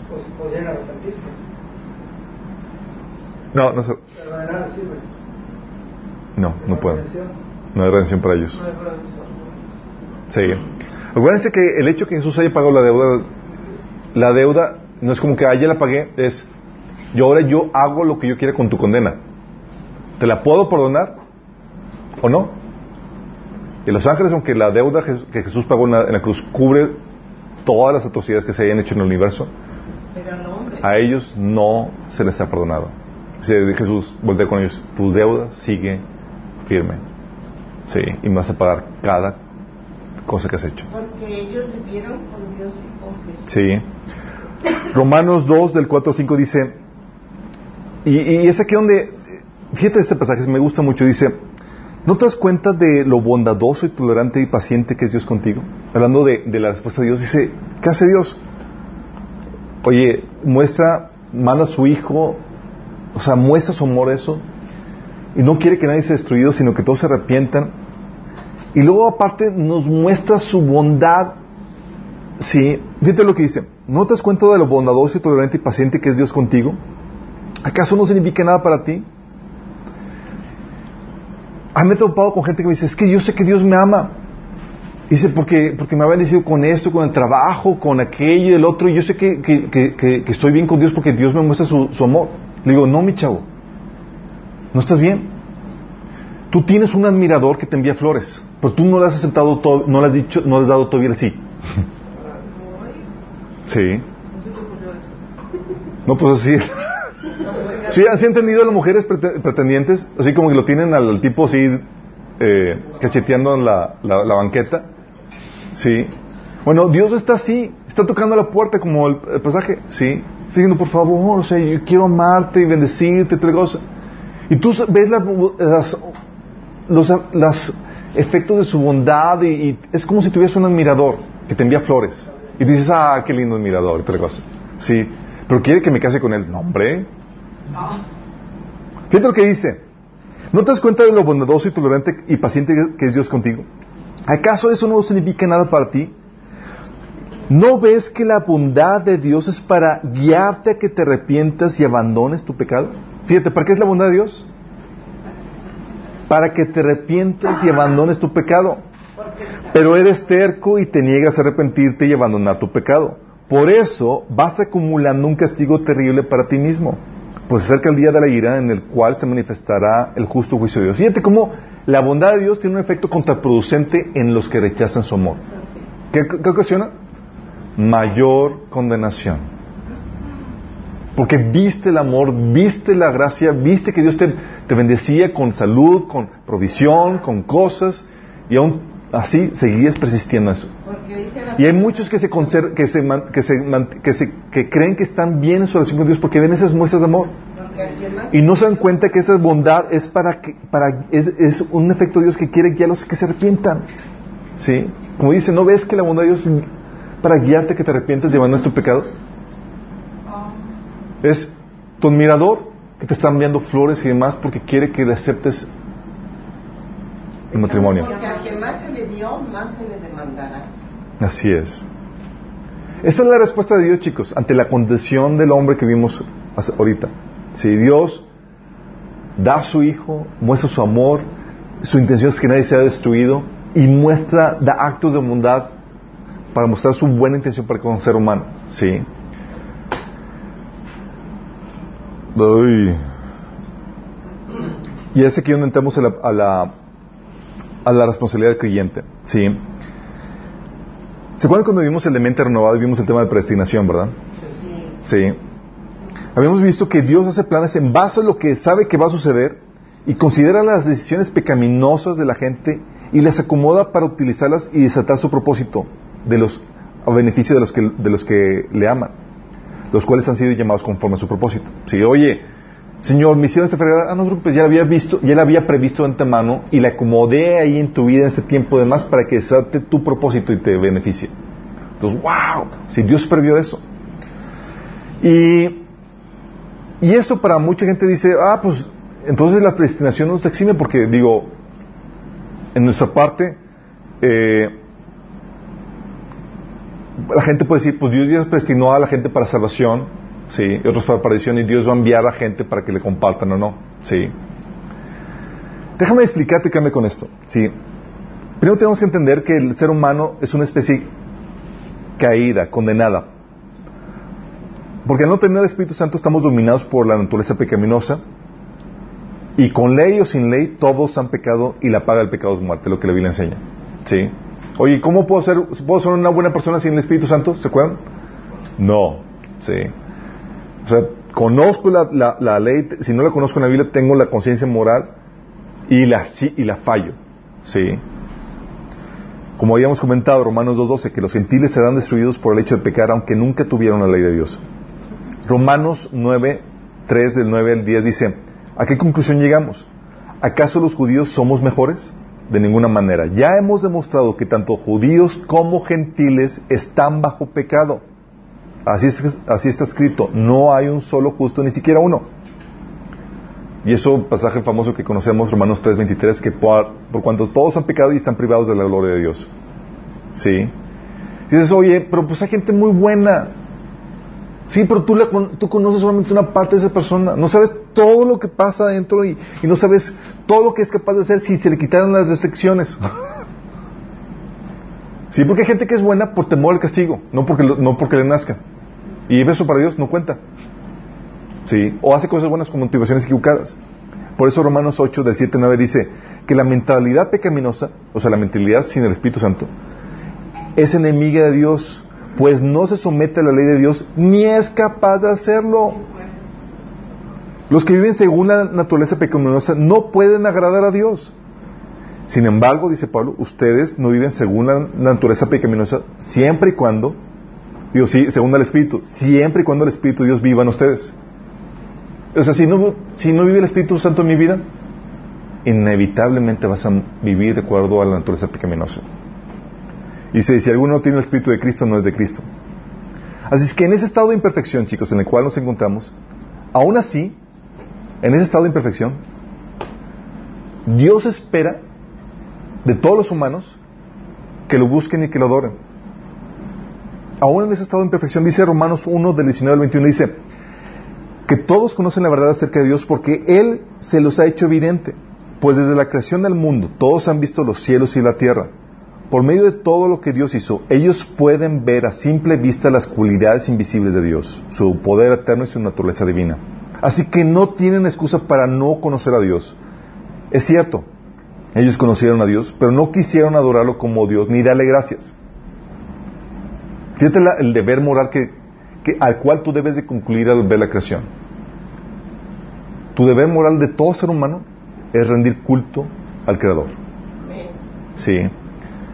[SPEAKER 8] pues podrían arrepentirse.
[SPEAKER 1] No, no, se-
[SPEAKER 8] Pero de nada sirve.
[SPEAKER 1] No, no pueden. No hay redención para ellos. Sí. Acuérdense que el hecho que Jesús haya pagado la deuda, la deuda no es como que ya la pagué, es yo ahora yo hago lo que yo quiera con tu condena. ¿Te la puedo perdonar o no? Y los ángeles, aunque la deuda que Jesús pagó en la, en la cruz cubre todas las atrocidades que se hayan hecho en el universo,
[SPEAKER 5] Pero
[SPEAKER 1] a ellos no se les ha perdonado. Dice Jesús, voltea con ellos, tu deuda sigue firme. Sí, y me vas a pagar cada cosa que has hecho.
[SPEAKER 5] Porque ellos vivieron con Dios y confesaron.
[SPEAKER 1] Sí. Romanos 2 del 4 al 5 dice, y, y es aquí donde, fíjate este pasaje, me gusta mucho, dice, ¿No te das cuenta de lo bondadoso y tolerante y paciente que es Dios contigo? Hablando de, de la respuesta de Dios, dice, ¿qué hace Dios? Oye, muestra, manda a su hijo, o sea, muestra su amor a eso, y no quiere que nadie sea destruido, sino que todos se arrepientan. Y luego aparte nos muestra su bondad. Sí, fíjate lo que dice. ¿No te das cuenta de lo bondadoso y tolerante y paciente que es Dios contigo? ¿Acaso no significa nada para ti? A mí me topado con gente que me dice, es que yo sé que Dios me ama. Dice, porque, porque me ha bendecido con esto, con el trabajo, con aquello y el otro, y yo sé que, que, que- que estoy bien con Dios porque Dios me muestra su, su amor. Le digo, no, mi chavo, no estás bien. Tú tienes un admirador que te envía flores, pero tú no le has aceptado, todo, no le has dicho, no le has dado todavía el sí. Sí. No, pues así. Sí, ¿han entendido las mujeres prete- pretendientes? Así como que lo tienen al, tipo así, eh, cacheteando en la, la- la banqueta. Sí. Bueno, Dios está así, está tocando la puerta como el, pasaje. Sí. Está diciendo, por favor, o sea, yo quiero amarte y bendecirte, tal cosa. Y tú ves las, los efectos de su bondad y, es como si tuvieras un admirador que te envía flores. Y dices, ah, qué lindo admirador tal cosa. Sí. Pero quiere que me case con él. No, hombre. Fíjate lo que dice. ¿No te das cuenta de lo bondadoso y tolerante y paciente que es Dios contigo? ¿Acaso eso no significa nada para ti? ¿No ves que la bondad de Dios es para guiarte a que te arrepientas y abandones tu pecado? Fíjate, ¿para qué es la bondad de Dios? Para que te arrepientas y abandones tu pecado. Pero eres terco y te niegas a arrepentirte y abandonar tu pecado. Por eso vas acumulando un castigo terrible para ti mismo. Pues acerca el día de la ira en el cual se manifestará el justo juicio de Dios. Fíjate cómo la bondad de Dios tiene un efecto contraproducente en los que rechazan su amor. ¿Qué, qué ocasiona? Mayor condenación. Porque viste el amor, viste la gracia, viste que Dios te, te bendecía con salud, con provisión, con cosas, y aún así seguías persistiendo en eso. Y hay muchos que se, conser- que, se, que, se que, se- que creen que están bien en su relación con Dios porque ven esas muestras de amor. Y no se dan cuenta que esa bondad es para que, para, es, es un efecto de Dios que quiere guiarlos a que se arrepientan. ¿Sí? Como dice, ¿no ves que la bondad de Dios es para guiarte a que te arrepientas llevando tu pecado? Es tu admirador que te está enviando flores y demás porque quiere que le aceptes el matrimonio.
[SPEAKER 5] Porque a quien más se le dio, más se le demandará.
[SPEAKER 1] Así es. Esta es la respuesta de Dios, chicos, ante la condición del hombre que vimos ahorita. Si Dios da a su Hijo, muestra su amor, su intención es que nadie sea destruido y muestra, da actos de bondad para mostrar su buena intención para con el ser humano. Sí. Y es aquí donde entramos a la, a la, responsabilidad del creyente. Sí. ¿Se acuerdan cuando vimos el de mente renovado y vimos el tema de predestinación, verdad? Sí. Habíamos visto que Dios hace planes en base a lo que sabe que va a suceder y considera las decisiones pecaminosas de la gente y las acomoda para utilizarlas y desatar su propósito de los, a beneficio de los que, de los que le aman, los cuales han sido llamados conforme a su propósito. Si, oye, Señor, me hicieron esta enfermedad, ah, no preocupes, ya la había visto, ya la había previsto de antemano y la acomodé ahí en tu vida en ese tiempo de más para que desate tu propósito y te beneficie. Entonces, wow, si Dios previó eso. Y, y esto para mucha gente dice, ah, pues entonces la predestinación nos exime porque, digo, en nuestra parte, eh, la gente puede decir, pues Dios ya predestinó a la gente para salvación, sí, y otros para perdición, y Dios va a enviar a gente para que le compartan o no, sí. Déjame explicarte qué anda con esto, sí. Primero tenemos que entender que el ser humano es una especie caída, condenada. Porque al no tener el Espíritu Santo estamos dominados por la naturaleza pecaminosa y con ley o sin ley todos han pecado y la paga del pecado es muerte, lo que la Biblia enseña. ¿Sí? Oye, ¿cómo puedo ser, puedo ser una buena persona sin el Espíritu Santo? ¿Se acuerdan? No. ¿Sí? O sea, conozco la, la- ley, si no la conozco en la Biblia, tengo la conciencia moral y la, y la fallo. ¿Sí? Como habíamos comentado, Romanos 2.12, que los gentiles serán destruidos por el hecho de pecar, aunque nunca tuvieron la ley de Dios. Romanos 9, 3 del 9 al 10 dice, ¿a qué conclusión llegamos? ¿Acaso los judíos somos mejores? De ninguna manera. Ya hemos demostrado que tanto judíos como gentiles están bajo pecado. Así, es, así está escrito. No hay un solo justo, ni siquiera uno. Y eso, pasaje famoso que conocemos, Romanos 3:23, que por, por cuanto todos han pecado y están privados de la gloria de Dios. ¿Sí? dices, oye, pero pues hay gente muy buena. Sí, pero tú, la, tú conoces solamente una parte de esa persona. No sabes todo lo que pasa adentro y, y no sabes todo lo que es capaz de hacer si se le quitaran las restricciones. sí, porque hay gente que es buena por temor al castigo, no porque, no porque le nazca. Y eso para Dios no cuenta. ¿Sí? O hace cosas buenas con motivaciones equivocadas. Por eso Romanos 8 del 7 al 9 dice que la mentalidad pecaminosa, o sea, la mentalidad sin el Espíritu Santo, es enemiga de Dios, pues no se somete a la ley de Dios ni es capaz de hacerlo. Los que viven según la naturaleza pecaminosa no pueden agradar a Dios. Sin embargo, dice Pablo, ustedes no viven según la naturaleza pecaminosa siempre y cuando, digo, sí, según el Espíritu, siempre y cuando el Espíritu de Dios viva en ustedes. O sea, si no, si no vive el Espíritu Santo en mi vida, inevitablemente vas a vivir de acuerdo a la naturaleza pecaminosa. Si, si alguno tiene el Espíritu de Cristo, no es de Cristo. Así es que en ese estado de imperfección, chicos, en el cual nos encontramos, aún así, en ese estado de imperfección, Dios espera de todos los humanos que lo busquen y que lo adoren. Aún en ese estado de imperfección, dice Romanos 1 del 19 al 21, dice que todos conocen la verdad acerca de Dios porque Él se los ha hecho evidente. Pues desde la creación del mundo, todos han visto los cielos y la tierra por medio de todo lo que Dios hizo, ellos pueden ver a simple vista las cualidades invisibles de Dios, su poder eterno y su naturaleza divina. Así que no tienen excusa para no conocer a Dios. Es cierto, ellos conocieron a Dios, pero no quisieron adorarlo como Dios ni darle gracias. Fíjate el deber moral que, al cual tú debes de concluir al ver la creación. Tu deber moral de todo ser humano es rendir culto al Creador. Sí.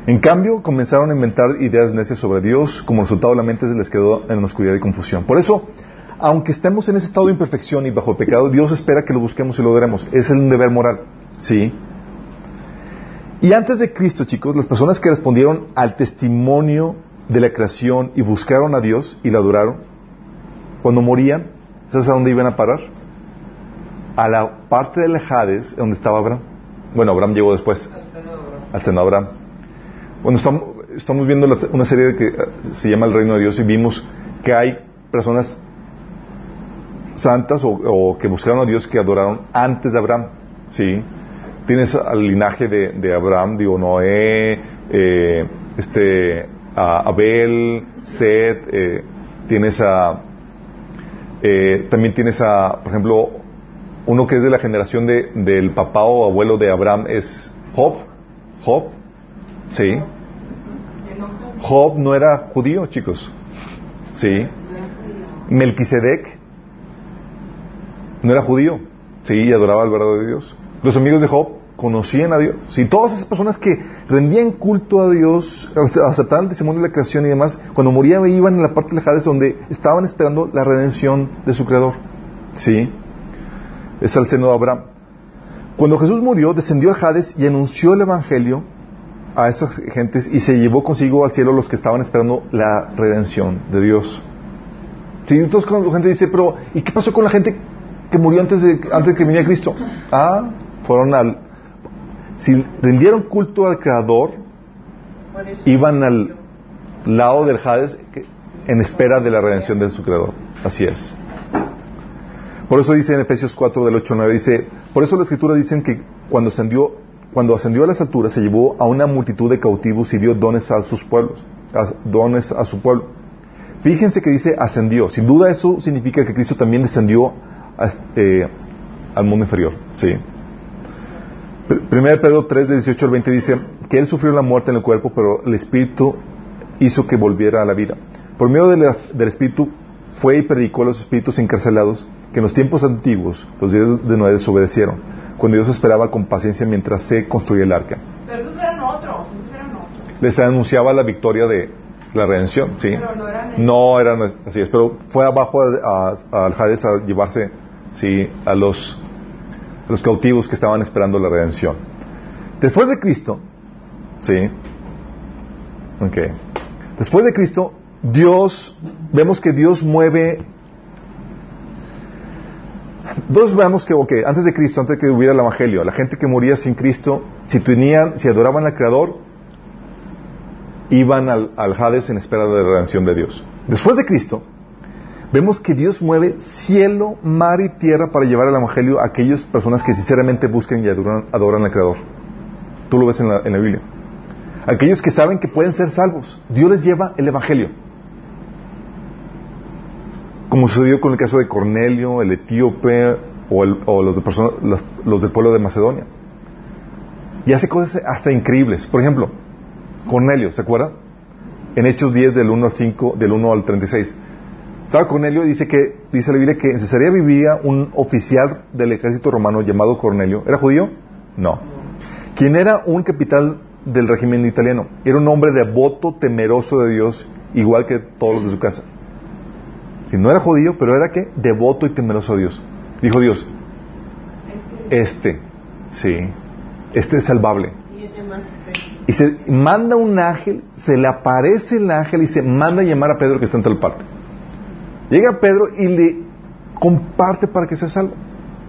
[SPEAKER 1] En cambio, comenzaron a inventar ideas necias sobre Dios, como resultado la mente les quedó en oscuridad y confusión. Por eso, aunque estemos en ese estado de imperfección y bajo el pecado, Dios espera que lo busquemos y lo logremos. Es un deber moral. ¿Sí? Y antes de Cristo, chicos, las personas que respondieron al testimonio de la creación y buscaron a Dios y la adoraron, cuando morían, ¿sabes a dónde iban a parar? A la parte del Hades donde estaba Abraham. Bueno, Abraham llegó después. Al seno de Abraham. Bueno, estamos, viendo una serie que eh, se llama El Reino de Dios y vimos que hay personas santas o, que buscaron a Dios que adoraron antes de Abraham. ¿sí? Tienes al linaje de, Abraham, digo, Noé, eh, este, Abel, Seth, eh, tienes a, también tienes a, por ejemplo, uno que es de la generación de, del papá o abuelo de Abraham es Job. Job, Sí. Job no era judío, chicos. Sí. Melquisedec no era judío. Sí, y adoraba al verdadero Dios. Los amigos de Job conocían a Dios. Sí, todas esas personas que rendían culto a Dios, aceptaban el testimonio de la creación y demás, cuando morían iban en la parte de Hades donde estaban esperando la redención de su Creador. Sí. Es al seno de Abraham. Cuando Jesús murió, descendió a Hades y anunció el Evangelio a esas gentes y se llevó consigo al cielo los que estaban esperando la redención de Dios. Sí, entonces cuando la gente dice, pero ¿y qué pasó con la gente que murió antes de, antes que viniera Cristo? Ah, fueron al... Si rindieron culto al Creador, iban al lado del Hades en espera de la redención de su Creador. Así es. Por eso dice en Efesios 4 del 8 al 9, dice, por eso la Escritura dicen que cuando ascendió cuando ascendió a las alturas, se llevó a una multitud de cautivos y dio dones a sus pueblos, dones a su pueblo. Fíjense que dice ascendió. Sin duda eso significa que Cristo también descendió este, al mundo inferior. Sí. Primero Pedro 3, de 18 al 20 dice que él sufrió la muerte en el cuerpo, pero el Espíritu hizo que volviera a la vida. Por medio del Espíritu fue y predicó a los espíritus encarcelados que en los tiempos antiguos los días de Noé desobedecieron cuando Dios esperaba con paciencia mientras se construía el arca.
[SPEAKER 2] Pero esos eran otros, eran otros.
[SPEAKER 1] Les anunciaba la victoria de la redención, ¿sí?
[SPEAKER 2] Pero no eran
[SPEAKER 1] No eran así, es, pero fue abajo al Hades a llevarse, ¿sí? A los los cautivos que estaban esperando la redención. Después de Cristo, ¿sí? Ok. Después de Cristo, Dios, vemos que Dios mueve. Entonces vemos que, antes de Cristo, antes de que hubiera el Evangelio, la gente que moría sin Cristo, si tenían, si adoraban al Creador, iban al, al Hades en espera de la redención de Dios. Después de Cristo, vemos que Dios mueve cielo, mar y tierra para llevar el Evangelio a aquellas personas que sinceramente buscan y adoran, adoran al Creador. Tú lo ves en la Biblia. Aquellos que saben que pueden ser salvos. Dios les lleva el Evangelio. Como sucedió con el caso de Cornelio, el etíope o, el- los, de los- del pueblo de Macedonia. Y hace cosas hasta increíbles. Por ejemplo, Cornelio, ¿se acuerdan? En Hechos 10 del 1 al 5, del 1 al 36. Estaba Cornelio y dice que, dice la Biblia que en Cesarea vivía un oficial del ejército romano llamado Cornelio. ¿Era judío? No. Quien era un capital del régimen italiano. Era un hombre devoto, temeroso de Dios, igual que todos los de su casa. Si no era judío, pero era que devoto y temeroso a Dios. Dijo Dios, este, sí, este es salvable. Y se manda un ángel, se le aparece el ángel y se manda a llamar a Pedro que está en tal parte. Llega Pedro y le comparte para que sea salvo.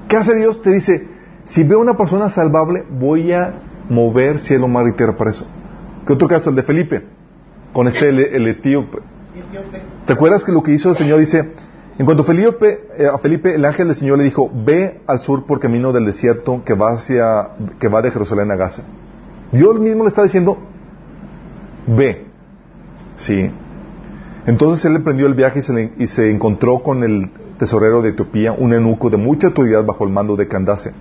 [SPEAKER 1] ¿Qué hace Dios? Te dice, si veo una persona salvable, voy a mover cielo, mar y tierra para eso. ¿Qué otro caso? El de Felipe, con este el, el etíope.
[SPEAKER 5] Etíope.
[SPEAKER 1] ¿Te acuerdas que lo que hizo el Señor dice, en cuanto Felipe, eh, a Felipe el ángel del Señor le dijo, ve al sur por camino del desierto que va hacia, que va de Jerusalén a Gaza. Dios mismo le está diciendo, ve, sí. Entonces él emprendió el viaje y se, encontró con el tesorero de Etiopía, un eunuco de mucha autoridad bajo el mando de Candace,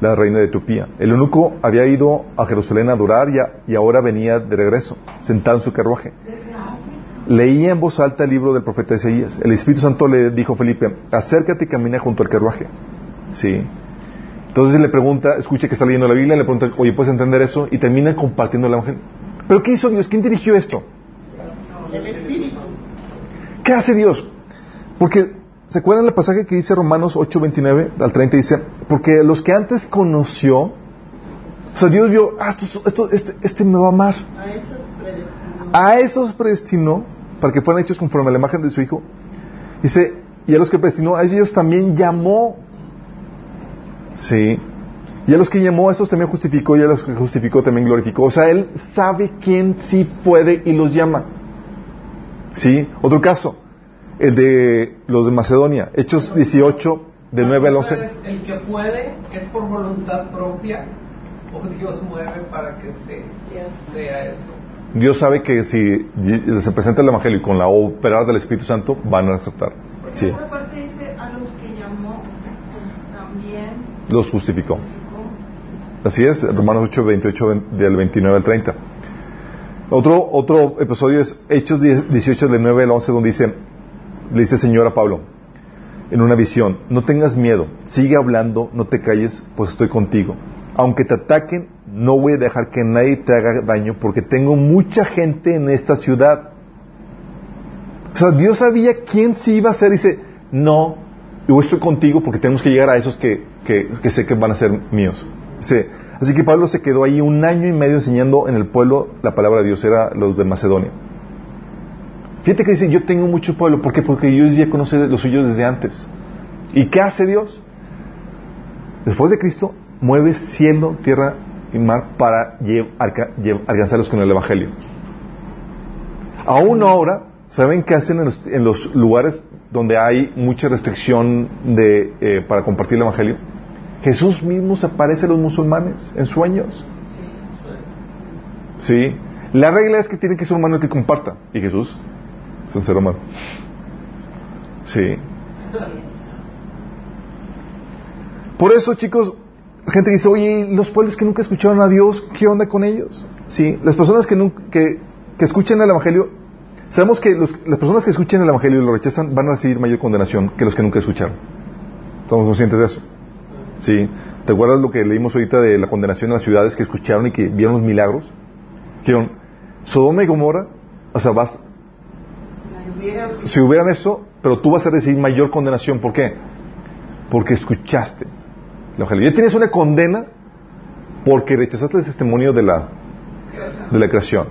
[SPEAKER 1] la reina de Etiopía. El eunuco había ido a Jerusalén a adorar y, y ahora venía de regreso, sentado en su carruaje. Leía en voz alta el libro del profeta Isaías. El Espíritu Santo le dijo a Felipe, acércate y camina junto al carruaje. Sí. Entonces le pregunta, escucha que está leyendo la Biblia, le pregunta, oye, ¿puedes entender eso? Y termina compartiendo el Evangelio. ¿Pero qué hizo Dios? ¿Quién dirigió esto?
[SPEAKER 5] El Espíritu.
[SPEAKER 1] ¿Qué hace Dios? Porque, ¿se acuerdan el pasaje que dice Romanos 8, 29 al 30? Dice, porque los que antes conoció, o sea, Dios vio, ah, esto, esto- este, este me va a amar.
[SPEAKER 5] A eso predestinó.
[SPEAKER 1] A esos predestinó para que fueran hechos conforme a la imagen de su Hijo. Dice, y a los que predestinó, a ellos también llamó. Sí. Y a los que llamó, a esos también justificó, y a los que justificó también glorificó. O sea, Él sabe quién sí puede y los llama. Sí. Otro caso, el de los de Macedonia, Hechos 18, del 9 al 11.
[SPEAKER 7] Entonces, El que puede es por voluntad propia o Dios mueve para que se, sea eso.
[SPEAKER 1] Dios sabe que si se presenta el Evangelio y con la operar del Espíritu Santo, van a aceptar.
[SPEAKER 2] Porque
[SPEAKER 1] Sí.
[SPEAKER 2] otra parte dice a los que llamó también.
[SPEAKER 1] Los justificó. Así es, Romanos 8, 28, del 29 al 30. Otro, otro episodio es Hechos 10, 18, del 9 al 11, donde dice, le dice Señor a Pablo, en una visión, no tengas miedo, sigue hablando, no te calles, pues estoy contigo. Aunque te ataquen, no voy a dejar que nadie te haga daño, porque tengo mucha gente en esta ciudad. O sea, Dios sabía quién sí iba a ser, dice, no, yo estoy contigo porque tenemos que llegar a esos que, que, sé que van a ser míos. Dice, así que Pablo se quedó ahí un año y medio enseñando en el pueblo la palabra de Dios, era los de Macedonia. Fíjate que dice, yo tengo mucho pueblo, ¿por qué? Porque Dios ya conoce los suyos desde antes. ¿Y qué hace Dios? Después de Cristo, mueve cielo, tierra mar para alcanzarlos con el Evangelio. Aún ahora, ¿saben qué hacen en los, en los lugares donde hay mucha restricción de, eh, para compartir el Evangelio? Jesús mismo se aparece a los musulmanes en sueños. Sí. La regla es que tiene que ser humano el que comparta. Y Jesús es un ser humano. Sí. Por eso, chicos, gente dice, oye, ¿y los pueblos que nunca escucharon a Dios, ¿qué onda con ellos? Sí, las personas que, nunca, que, que escuchan el Evangelio, sabemos que las personas que escuchan el Evangelio y lo rechazan van a recibir mayor condenación que los que nunca escucharon. Estamos conscientes de eso. Sí. ¿Te acuerdas lo que leímos ahorita de la condenación a las ciudades que escucharon y que vieron los milagros? Dijeron, Sodoma y Gomorra, o sea, vas,
[SPEAKER 5] si
[SPEAKER 1] hubieran eso, pero tú vas a recibir mayor condenación. ¿Por qué? Porque escuchaste el Evangelio. Ya tienes una condena porque rechazaste el testimonio de la, de la creación.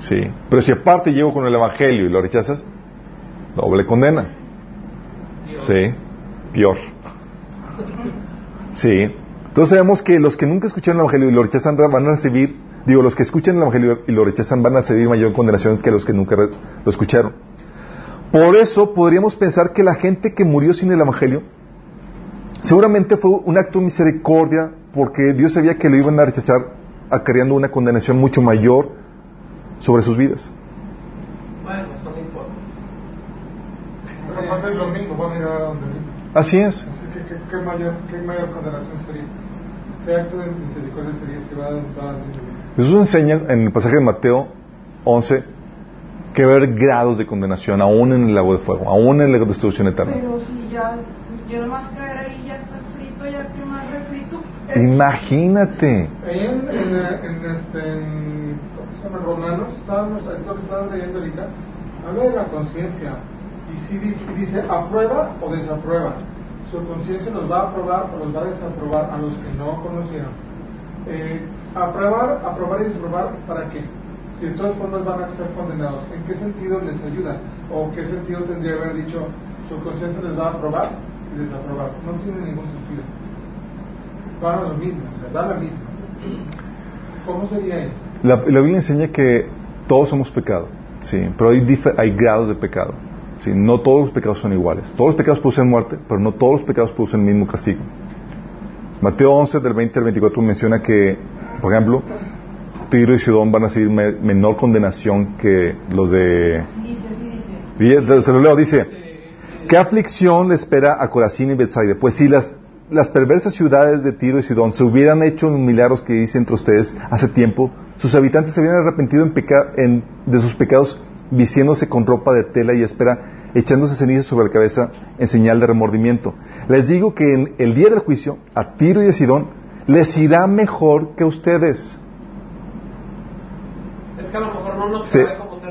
[SPEAKER 1] Sí. Pero si aparte llego con el Evangelio y lo rechazas, doble condena. Sí. Peor. Sí. Entonces sabemos que los que nunca escucharon el Evangelio y lo rechazan van a recibir, digo, los que escuchan el Evangelio y lo rechazan van a recibir mayor condenación que los que nunca lo escucharon. Por eso podríamos pensar que la gente que murió sin el Evangelio seguramente fue un acto de misericordia porque Dios sabía que lo iban a rechazar acarreando una condenación mucho mayor sobre sus vidas.
[SPEAKER 7] Bueno, eso no importa.
[SPEAKER 6] Pero pasa lo mismo, van a ir a donde mismo.
[SPEAKER 1] Así es.
[SPEAKER 6] Así que, ¿qué, qué mayor, ¿qué mayor condenación sería? ¿Qué acto de misericordia sería si va a va a?
[SPEAKER 1] Jesús enseña en el pasaje de Mateo 11 que va a haber grados de condenación aún en el lago de fuego, aún en la destrucción eterna.
[SPEAKER 2] Pero si ya, yo nomás caer ahí ya estás frito, ya que más refrito.
[SPEAKER 1] Imagínate.
[SPEAKER 6] Ahí en, en, en, este, en, ¿cómo se llama? Romanos, estábamos, es lo que estábamos leyendo ahorita, habla de la conciencia. Y sí dice, dice, aprueba o desaprueba. Su conciencia los va a aprobar o los va a desaprobar a los que no conocieron. Eh, aprobar, aprobar y desaprobar, ¿para qué? Si de todas formas van a ser condenados, ¿en qué sentido les ayuda? ¿O qué sentido tendría haber dicho, su conciencia les va a aprobar y desaprobar? No tiene ningún sentido. Van a lo mismo, o sea, da la misma. ¿Cómo sería él?
[SPEAKER 1] La, la Biblia enseña que todos somos pecado, sí, pero hay, hay grados de pecado. Sí, no todos los pecados son iguales. Todos los pecados producen muerte, pero no todos los pecados producen el mismo castigo. Mateo 11, del 20 al 24, menciona que, por ejemplo, Tiro y Sidón van a recibir me- menor condenación que los de...
[SPEAKER 2] Así dice, así dice.
[SPEAKER 1] Y, eh, Se lo leo, dice, ¿qué aflicción le espera a Corazín y Bethsaida? Pues si las, las perversas ciudades de Tiro y Sidón se hubieran hecho los milagros que hice entre ustedes hace tiempo, sus habitantes se hubieran arrepentido en peca- en- de sus pecados vistiéndose con ropa de tela y espera, echándose cenizas sobre la cabeza en señal de remordimiento. Les digo que en el día del juicio, a Tiro y a Sidón les irá mejor que a ustedes.
[SPEAKER 7] Es que a lo mejor no nos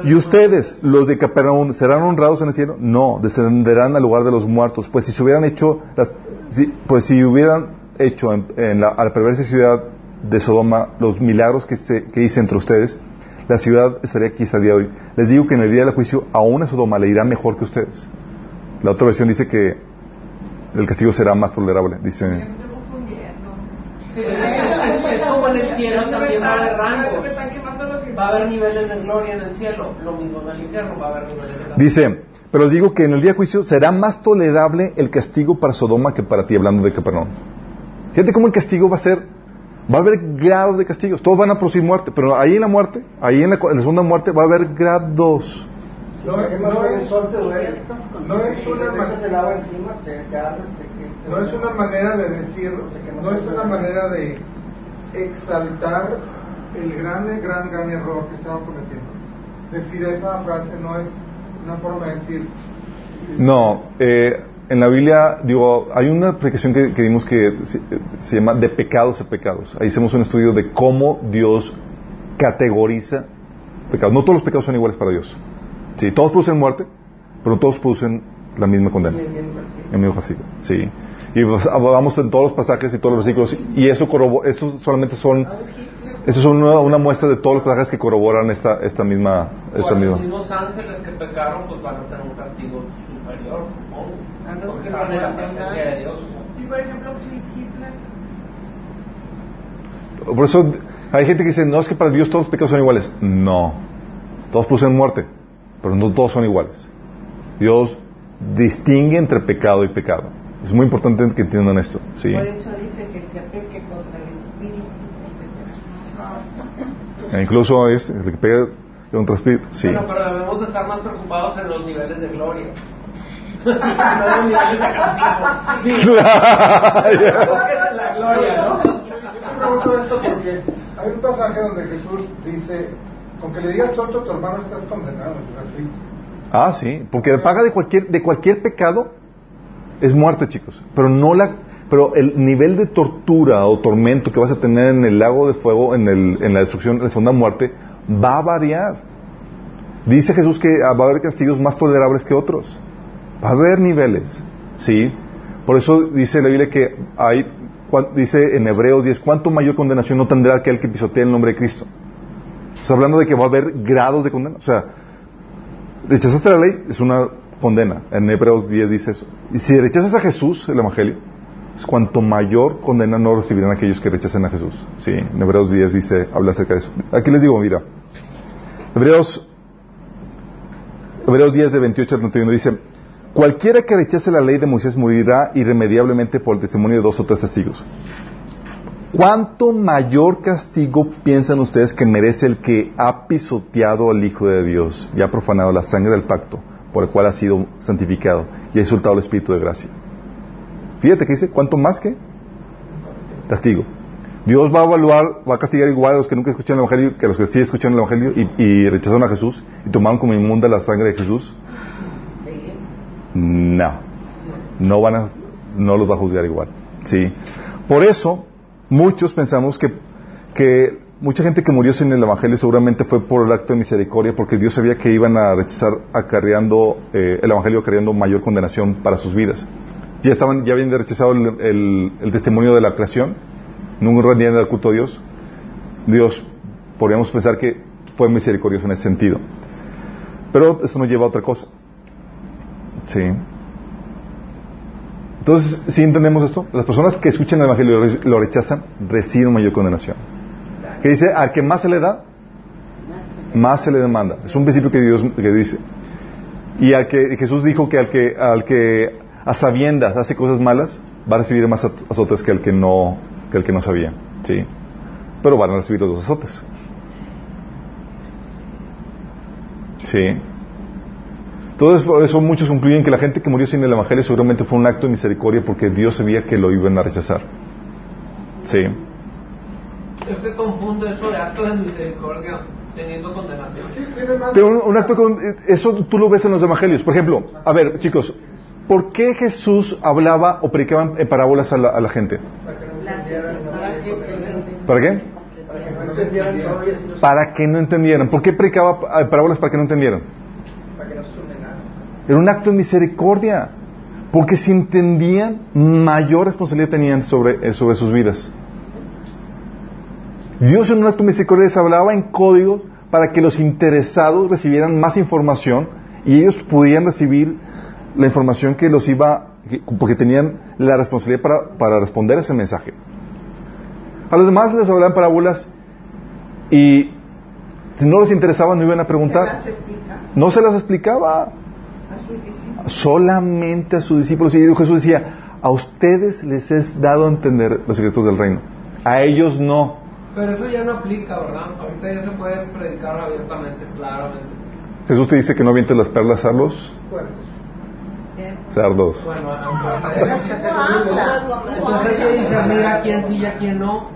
[SPEAKER 1] ¿Y ustedes, los de Capernaum, serán honrados en el cielo? No, descenderán al lugar de los muertos. Pues si se hubieran hecho, las, si- pues si hubieran hecho en, la, a la perversa ciudad de Sodoma los milagros que, se- que hice entre ustedes, la ciudad estaría aquí hasta el día de hoy. Les digo que en el día del juicio aún a Sodoma le irá mejor que ustedes. La otra versión dice que el castigo será más tolerable. Dice,
[SPEAKER 7] como en el cielo también haber Va a haber niveles de gloria en el cielo, lo mismo en el infierno, va a haber niveles de castigo.
[SPEAKER 1] dice, pero os digo que en el día del juicio será más tolerable el castigo para Sodoma que para ti, hablando de Capernaum. Fíjate cómo el castigo va a ser, va a haber grados de castigos, todos van a producir muerte, pero ahí en la muerte, ahí en la, en la segunda muerte va a haber grados.
[SPEAKER 6] No,
[SPEAKER 8] ¿Qué más
[SPEAKER 6] no es- no es una
[SPEAKER 8] te
[SPEAKER 6] ma-
[SPEAKER 8] echas el agua encima, te, te ardes, te, te-
[SPEAKER 6] No es una manera de decir, no es una manera de exaltar el gran, gran, gran error que estaban cometiendo. Decir esa frase no es una forma de decir.
[SPEAKER 1] No, eh, en la Biblia, digo, hay una aplicación que, que dimos que se, se llama de pecados a pecados. Ahí hacemos un estudio de cómo Dios categoriza pecados. No todos los pecados son iguales para Dios. Sí, todos producen muerte, pero no todos producen la misma condena.
[SPEAKER 8] el mismo castigo.
[SPEAKER 1] El mismo castigo. Sí. Y pues, vamos en todos los pasajes y todos los versículos y eso corrobo, estos solamente son, estos son una, una muestra de todos los pasajes que corroboran esta, esta misma, esta misma.
[SPEAKER 7] los mismos ángeles que pecaron, pues van a tener un castigo superior, supongo. Porque
[SPEAKER 2] que
[SPEAKER 7] están en la
[SPEAKER 2] no
[SPEAKER 7] presencia de Dios. ¿no?
[SPEAKER 2] Si por ejemplo Hitler,
[SPEAKER 1] Por eso hay gente que dice, no, es que para Dios todos los pecados son iguales. No. Todos producen muerte, pero no todos son iguales. Dios distingue entre pecado y pecado. Es muy importante que entiendan esto. ¿sí?
[SPEAKER 5] Por eso dice que el que peque contra el espíritu pecará.
[SPEAKER 1] E incluso es el que pega contra espíritu. Sí.
[SPEAKER 7] Bueno, pero debemos de estar más preocupados en los niveles de gloria. no en los niveles de castigo. Digo, porque es la gloria, ¿no?
[SPEAKER 6] Yo pregunto esto porque hay un pasaje donde Jesús dice: Con que le digas tonto a tu hermano estás condenado.
[SPEAKER 1] Ah, sí, porque la paga de cualquier, de cualquier pecado es muerte, chicos. Pero no la, pero el nivel de tortura o tormento que vas a tener en el lago de fuego, en, el, la destrucción, en la segunda muerte, va a variar. Dice Jesús que va a haber castigos más tolerables que otros. Va a haber niveles, sí. Por eso dice la Biblia que hay dice en Hebreos 10, ¿cuánto mayor condenación no tendrá aquel que pisotea el nombre de Cristo? Sea, hablando de que va a haber grados de condena. O sea, rechazaste la ley, es una condena. En Hebreos 10 dice eso. Y si rechazas a Jesús, el Evangelio, es cuanto mayor condena no recibirán aquellos que rechacen a Jesús. Sí, en Hebreos 10 dice, habla acerca de eso. Aquí les digo, mira, Hebreos, Hebreos 10 de 28 al 31 dice, cualquiera que rechace la ley de Moisés morirá irremediablemente por el testimonio de dos o tres testigos. ¿Cuánto mayor castigo piensan ustedes que merece el que ha pisoteado al Hijo de Dios y ha profanado la sangre del pacto por el cual ha sido santificado y ha insultado el Espíritu de gracia? Fíjate que dice, ¿cuánto más que? Castigo. Dios va a evaluar, va a castigar igual a los que nunca escucharon el Evangelio que a los que sí escucharon el Evangelio y, y rechazaron a Jesús y tomaron como inmunda la sangre de Jesús. No. No van a, no los va a juzgar igual. Sí. Por eso, muchos pensamos que, que mucha gente que murió sin el Evangelio seguramente fue por el acto de misericordia, porque Dios sabía que iban a rechazar acarreando, eh, el Evangelio acarreando mayor condenación para sus vidas. Ya estaban, ya habían rechazado el, testimonio de la creación, no rendían el culto a Dios. Dios, podríamos pensar que fue misericordioso en ese sentido. Pero esto nos lleva a otra cosa. Sí. Entonces, ¿sí entendemos esto? Las personas que escuchan el Evangelio y lo rechazan, reciben mayor condenación. Que dice, al que más se le da, más se le demanda. Es un principio que Dios que dice. Y al que Jesús dijo que al que, al que a sabiendas hace cosas malas, va a recibir más azotes que el que no, que el que no sabía. ¿Sí? Pero van a recibir los dos azotes. Sí. Entonces, por eso muchos concluyen que la gente que murió sin el Evangelio seguramente fue un acto de misericordia porque Dios sabía que lo iban a rechazar. Sí.
[SPEAKER 7] Usted confunde eso de acto de misericordia teniendo condenación.
[SPEAKER 1] Pero un, un acto con, eso tú lo ves en los Evangelios. Por ejemplo, a ver, chicos, ¿por qué Jesús hablaba o predicaba en parábolas a la, gente?
[SPEAKER 8] Para que no entendieran.
[SPEAKER 1] ¿Para qué?
[SPEAKER 8] Para que no entendieran.
[SPEAKER 1] ¿Por qué predicaba parábolas para que no entendieran? Era un acto de misericordia. Porque si entendían, mayor responsabilidad tenían sobre, eh, sobre sus vidas. Dios en un acto de misericordia les hablaba en códigos para que los interesados recibieran más información y ellos pudieran recibir la información que los iba, que- porque tenían la responsabilidad para, para responder a ese mensaje. A los demás les hablaban parábolas y si no les interesaba no iban a
[SPEAKER 5] ¿Se
[SPEAKER 1] preguntar.
[SPEAKER 5] las explica
[SPEAKER 1] No se las explicaba
[SPEAKER 5] a sus discípulos?
[SPEAKER 1] solamente a sus discípulos. Y Jesús decía, a ustedes les es dado a entender los secretos del reino. A ellos no.
[SPEAKER 7] Pero eso ya no aplica, ¿verdad? Ahorita ya se puede predicar abiertamente, claramente.
[SPEAKER 1] Jesús te dice que no avientes las perlas a los cerdos.
[SPEAKER 7] Bueno, entonces, hay que discernir a quién sí y a quién no.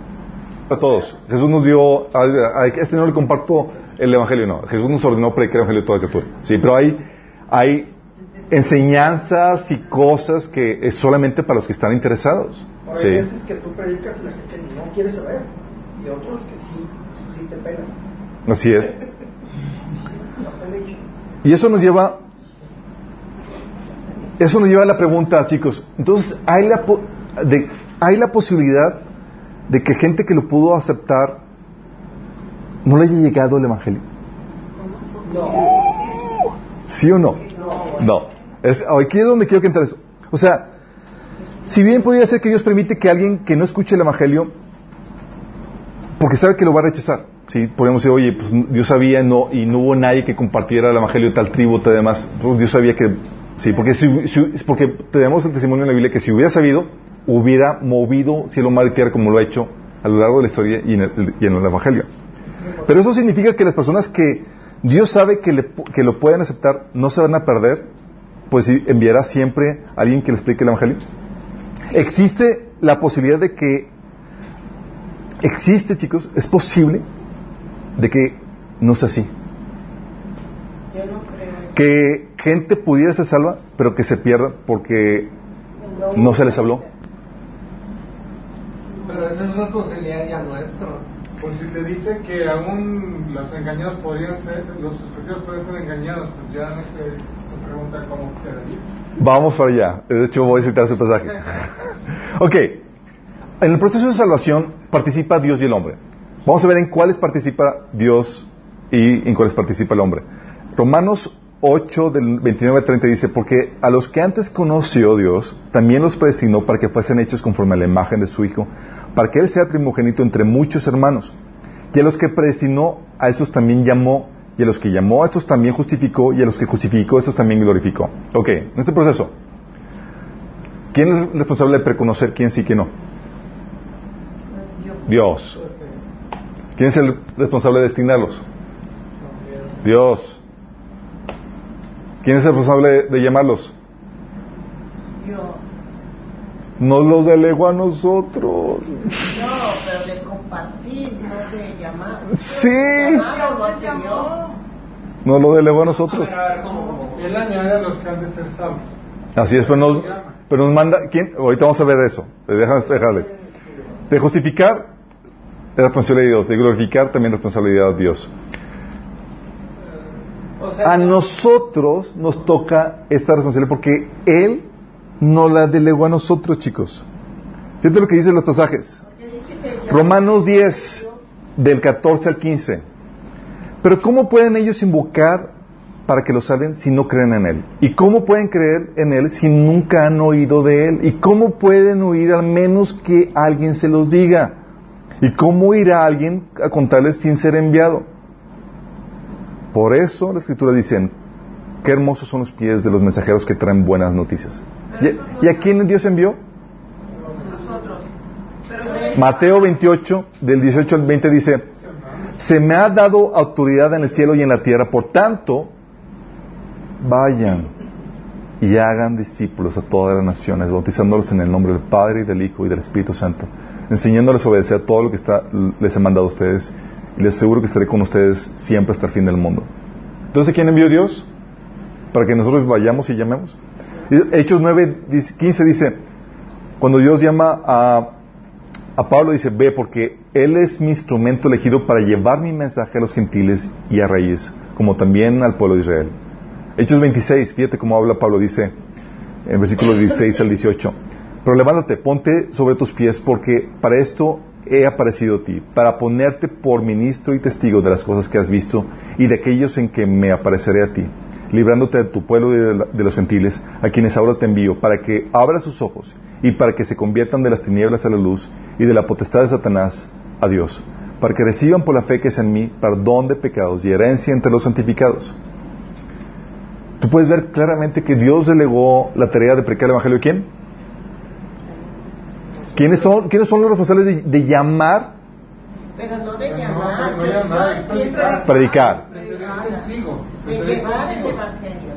[SPEAKER 1] A todos. Jesús nos dio, a, a este no le comparto el evangelio, no. Jesús nos ordenó predicar el evangelio a toda criatura. Sí, pero hay, hay enseñanzas y cosas que es solamente para los que están interesados.
[SPEAKER 8] hay
[SPEAKER 1] Sí.
[SPEAKER 8] veces que tú predicas y la gente no quiere saber. Y otros que sí, sí te pelan.
[SPEAKER 1] Así es. Y eso nos lleva, eso nos lleva a la pregunta, chicos. Entonces, ¿hay la, po- de, ¿hay la posibilidad de que gente que lo pudo aceptar no le haya llegado el Evangelio? ¿Sí o no? No. Es, aquí es donde quiero que entre eso. O sea, si bien podría ser que Dios permite que alguien que no escuche el Evangelio, porque sabe que lo va a rechazar, ¿sí? Podríamos decir, oye, pues Dios sabía no, y no hubo nadie que compartiera el Evangelio de tal tribu, tal demás. Pues, Dios sabía que, sí, porque, si, si- porque tenemos el testimonio en la Biblia que si hubiera sabido, hubiera movido cielo, mar y tierra como lo ha hecho a lo largo de la historia y en el, y en el Evangelio. Pero eso significa que las personas que Dios sabe que, le- que lo pueden aceptar no se van a perder, pues sí, enviará siempre a alguien que les explique el Evangelio. Existe la posibilidad de que, existe chicos, es posible de que no sea así.
[SPEAKER 5] Yo no creo.
[SPEAKER 1] Que gente pudiera ser salva, pero que se pierda porque no se les habló.
[SPEAKER 7] Pero eso es responsabilidad ya nuestra.
[SPEAKER 4] Por si te dice que aún los engañados podrían ser, los escogidos pueden ser engañados, pues ya no sé, tu pregunta cómo quedaría.
[SPEAKER 1] Vamos para allá. De hecho, voy a citar ese pasaje. ok. En el proceso de salvación participa Dios y el hombre. Vamos a ver en cuáles participa Dios y en cuáles participa el hombre. Romanos 8 del 29 al 30 dice, porque a los que antes conoció Dios, también los predestinó para que fuesen hechos conforme a la imagen de su Hijo, para que Él sea el primogénito entre muchos hermanos. Y a los que predestinó, a esos también llamó, y a los que llamó, a estos también justificó, y a los que justificó, a estos también glorificó. Ok, en este proceso, ¿quién es responsable de preconocer quién sí y quién no? Dios. ¿Quién es el responsable de destinarlos? Dios. ¿Quién es el responsable de llamarlos?
[SPEAKER 5] Dios.
[SPEAKER 1] No los delegó a nosotros.
[SPEAKER 5] No, pero de compartir, no de llamar.
[SPEAKER 1] Sí. No lo delegó a nosotros.
[SPEAKER 4] Él añade a los que han de ser salvos.
[SPEAKER 1] Así es, pero nos, pero nos manda. ¿quién? Ahorita vamos a ver eso. Déjame dejarles. De justificar es responsabilidad de Dios. De glorificar también es responsabilidad de Dios.
[SPEAKER 7] O sea,
[SPEAKER 1] A nosotros nos toca esta responsabilidad porque Él no la delegó a nosotros, chicos. Fíjate lo que dicen los pasajes. Romanos 10, del 14 al 15. Pero ¿cómo pueden ellos invocar para que lo salven si no creen en Él? ¿Y cómo pueden creer en Él si nunca han oído de Él? ¿Y cómo pueden oír al menos que alguien se los diga? ¿Y cómo irá alguien a contarles sin ser enviado? Por eso las escrituras dicen, qué hermosos son los pies de los mensajeros que traen buenas noticias. ¿Y, y a quién Dios envió? Mateo 28, del 18 al 20 dice, se me ha dado autoridad en el cielo y en la tierra, por tanto, vayan y hagan discípulos a todas las naciones, bautizándolos en el nombre del Padre y del Hijo y del Espíritu Santo, enseñándoles a obedecer todo lo que está, les he mandado a ustedes, les aseguro que estaré con ustedes siempre hasta el fin del mundo. Entonces, ¿quién envió Dios? Para que nosotros vayamos y llamemos. Hechos 9, 15 dice, cuando Dios llama a, a Pablo, dice, ve, porque Él es mi instrumento elegido para llevar mi mensaje a los gentiles y a raíz, como también al pueblo de Israel. Hechos 26, fíjate cómo habla Pablo, dice en versículos 16 al 18. Pero levántate, ponte sobre tus pies, porque para esto he aparecido a ti, para ponerte por ministro y testigo de las cosas que has visto y de aquellos en que me apareceré a ti, librándote de tu pueblo y de, de los gentiles, a quienes ahora te envío, para que abras sus ojos y para que se conviertan de las tinieblas a la luz y de la potestad de Satanás a Dios, para que reciban por la fe que es en mí perdón de pecados y herencia entre los santificados. Tú puedes ver claramente que Dios delegó la tarea de predicar el Evangelio a quién? ¿Quiénes son, ¿quiénes son los responsables de, de llamar,
[SPEAKER 5] Pero no de
[SPEAKER 4] No,
[SPEAKER 5] llamar,
[SPEAKER 4] no predicar. testigo.
[SPEAKER 5] de llevar el evangelio.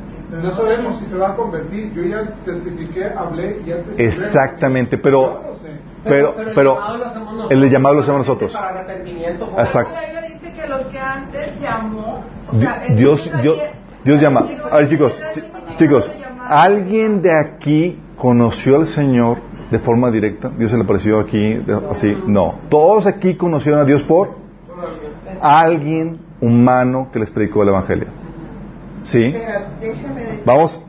[SPEAKER 4] No sabemos si se va a convertir. Yo ya testifiqué, hablé y ya testifiqué.
[SPEAKER 1] Exactamente, pero,
[SPEAKER 4] Yo no sé.
[SPEAKER 1] pero,
[SPEAKER 7] el
[SPEAKER 1] pero,
[SPEAKER 7] llamado lo hacemos nosotros.
[SPEAKER 1] el llamado lo hacemos nosotros.
[SPEAKER 7] Para arrepentimiento.
[SPEAKER 1] Exacto.
[SPEAKER 3] La Biblia dice que los que antes llamó, o sea,
[SPEAKER 1] Dios,
[SPEAKER 3] Dios
[SPEAKER 1] Dios, Dios llama. A ver, chicos, chi- chicos, ¿alguien de aquí conoció al Señor de forma directa? ¿Dios se le apareció aquí de- así? No. Todos aquí conocieron a Dios por alguien humano que les predicó el Evangelio. ¿Sí? Vamos.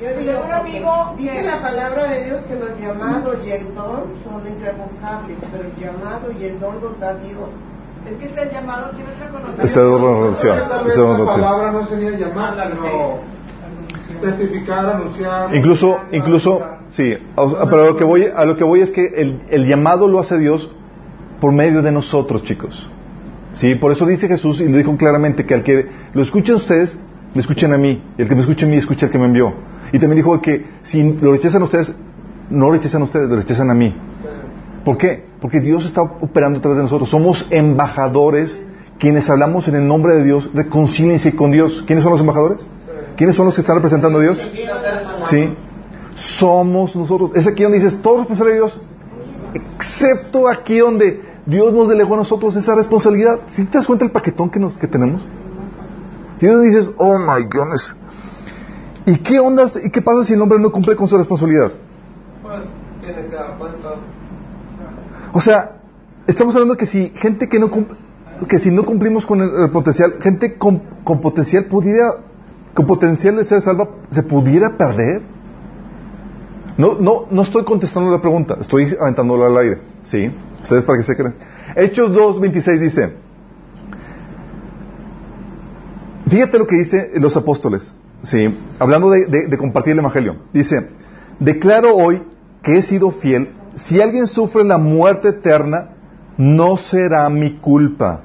[SPEAKER 5] Yo digo,
[SPEAKER 3] Un amigo
[SPEAKER 5] dice la palabra de Dios que los llamados y el don son irrevocables, pero el llamado y el don los da Dios.
[SPEAKER 3] Es que el llamado tiene otra connotación.
[SPEAKER 1] Esa es otra.
[SPEAKER 4] Tal
[SPEAKER 1] Esa
[SPEAKER 4] palabra no sería llamar, sino testificar, anunciar.
[SPEAKER 1] Incluso, incluso, sí, a, pero a lo que voy, a lo que voy es que el, el llamado lo hace Dios por medio de nosotros, chicos. Sí, por eso dice Jesús y lo dijo claramente que al que lo escuchen ustedes, me escuchen a mí, y el que me escuche a mí, escuche al que me envió. Y también dijo que si lo rechazan ustedes, no lo rechazan ustedes, lo rechazan a mí. ¿Por qué? Porque Dios está operando a través de nosotros. Somos embajadores quienes hablamos en el nombre de Dios, reconcíliense con Dios. ¿Quiénes son los embajadores? ¿Quiénes son los que están representando a Dios? Sí. Somos nosotros. Es aquí donde dices, todo responsable de Dios, excepto aquí donde Dios nos delegó a nosotros esa responsabilidad. ¿Sí te das cuenta el paquetón que, nos, que tenemos? Y donde dices, oh my goodness. ¿Y qué ondas? ¿Y qué pasa si el hombre no cumple con su responsabilidad?
[SPEAKER 7] Pues tiene que dar cuentas.
[SPEAKER 1] O sea, estamos hablando que si gente que no cum- que si no cumplimos con el, el potencial, gente con, con potencial pudiera, con potencial de ser salva, se pudiera perder. No, no, no estoy contestando la pregunta, estoy aventándola al aire. ¿Sí? Ustedes para que se crean. Hechos 2.26 dice, fíjate lo que dice los apóstoles, ¿sí? Hablando de- de compartir el Evangelio. Dice, declaro hoy que he sido fiel, si alguien sufre la muerte eterna, no será mi culpa,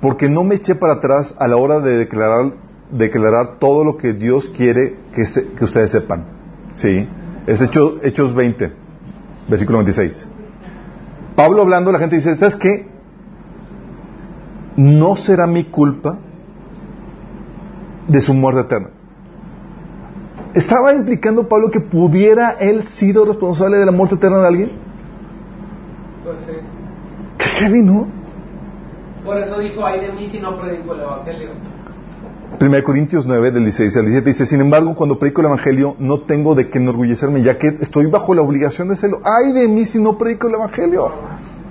[SPEAKER 1] porque no me eché para atrás a la hora de declarar, declarar todo lo que Dios quiere que, se- que ustedes sepan. ¿Sí? Es Hechos, Hechos 20, versículo 26. Pablo hablando, la gente dice, ¿sabes qué? No será mi culpa de su muerte eterna. ¿Estaba implicando Pablo que pudiera él sido responsable de la muerte eterna de alguien?
[SPEAKER 7] Pues sí.
[SPEAKER 1] ¿Qué heavy, no?
[SPEAKER 7] Por eso dijo, ay de mí si no predico el Evangelio.
[SPEAKER 1] 1 Corintios 9, del 16 al 17 dice, sin embargo, cuando predico el Evangelio, no tengo de qué enorgullecerme, ya que estoy bajo la obligación de hacerlo. ¡Ay de mí si no predico el Evangelio!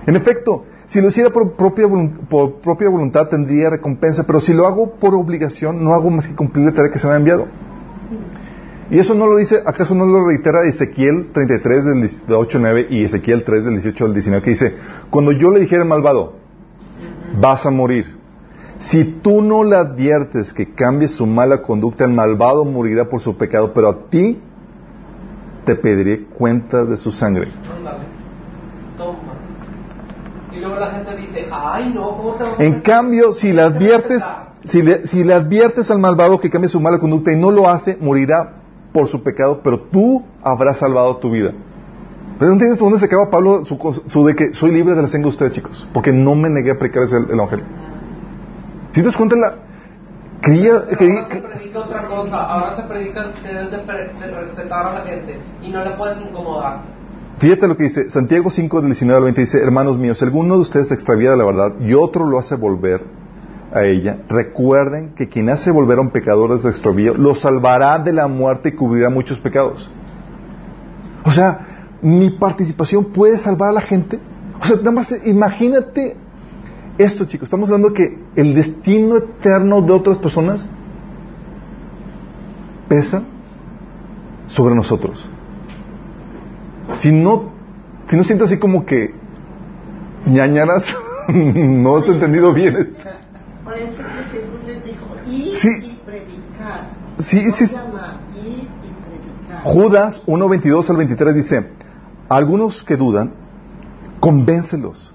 [SPEAKER 1] En efecto, si lo hiciera por propia, por propia voluntad, tendría recompensa, pero si lo hago por obligación, no hago más que cumplir la tarea que se me ha enviado. Y eso no lo dice, ¿acaso no lo reitera Ezequiel 33 del 8 al 9 y Ezequiel 3 del 18 al 19 que dice, cuando yo le dijera al malvado, vas a morir. Si tú no le adviertes que cambie su mala conducta, el malvado morirá por su pecado, pero a ti te pediré cuentas de su sangre.
[SPEAKER 7] Ándale. Toma. Y luego la gente dice, ay no, ¿cómo te vas a
[SPEAKER 1] En cambio, si le adviertes, si le, si le adviertes al malvado que cambie su mala conducta y no lo hace, morirá por su pecado, pero tú habrás salvado tu vida. ¿Pero no entiendes dónde se acaba Pablo su, su de que soy libre de la sangre de ustedes, chicos? Porque no me negué a predicar el, el evangelio. ¿Sí te das cuenta la quería,
[SPEAKER 7] Pero
[SPEAKER 1] quería-
[SPEAKER 7] ahora se predica otra cosa. Ahora se predica que debes de, de respetar a la gente y no le puedes incomodar.
[SPEAKER 1] Fíjate lo que dice Santiago 5 del 19 al 20 dice, hermanos míos, si alguno de ustedes se extravía de la verdad y otro lo hace volver a ella, recuerden que quien hace volver a un pecador de su extravío lo salvará de la muerte y cubrirá muchos pecados. O sea, mi participación puede salvar a la gente. O sea, nada más imagínate esto, chicos. Estamos hablando que el destino eterno de otras personas pesa sobre nosotros. Si no, si no sientes así como que ñañaras, no has entendido bien esto.
[SPEAKER 5] Por eso que Jesús les dijo, ir
[SPEAKER 1] Sí.
[SPEAKER 5] y predicar.
[SPEAKER 1] Sí,
[SPEAKER 5] no
[SPEAKER 1] sí.
[SPEAKER 5] llamar, ir y predicar.
[SPEAKER 1] Judas 1, 22 al 23 dice, algunos que dudan, convéncelos.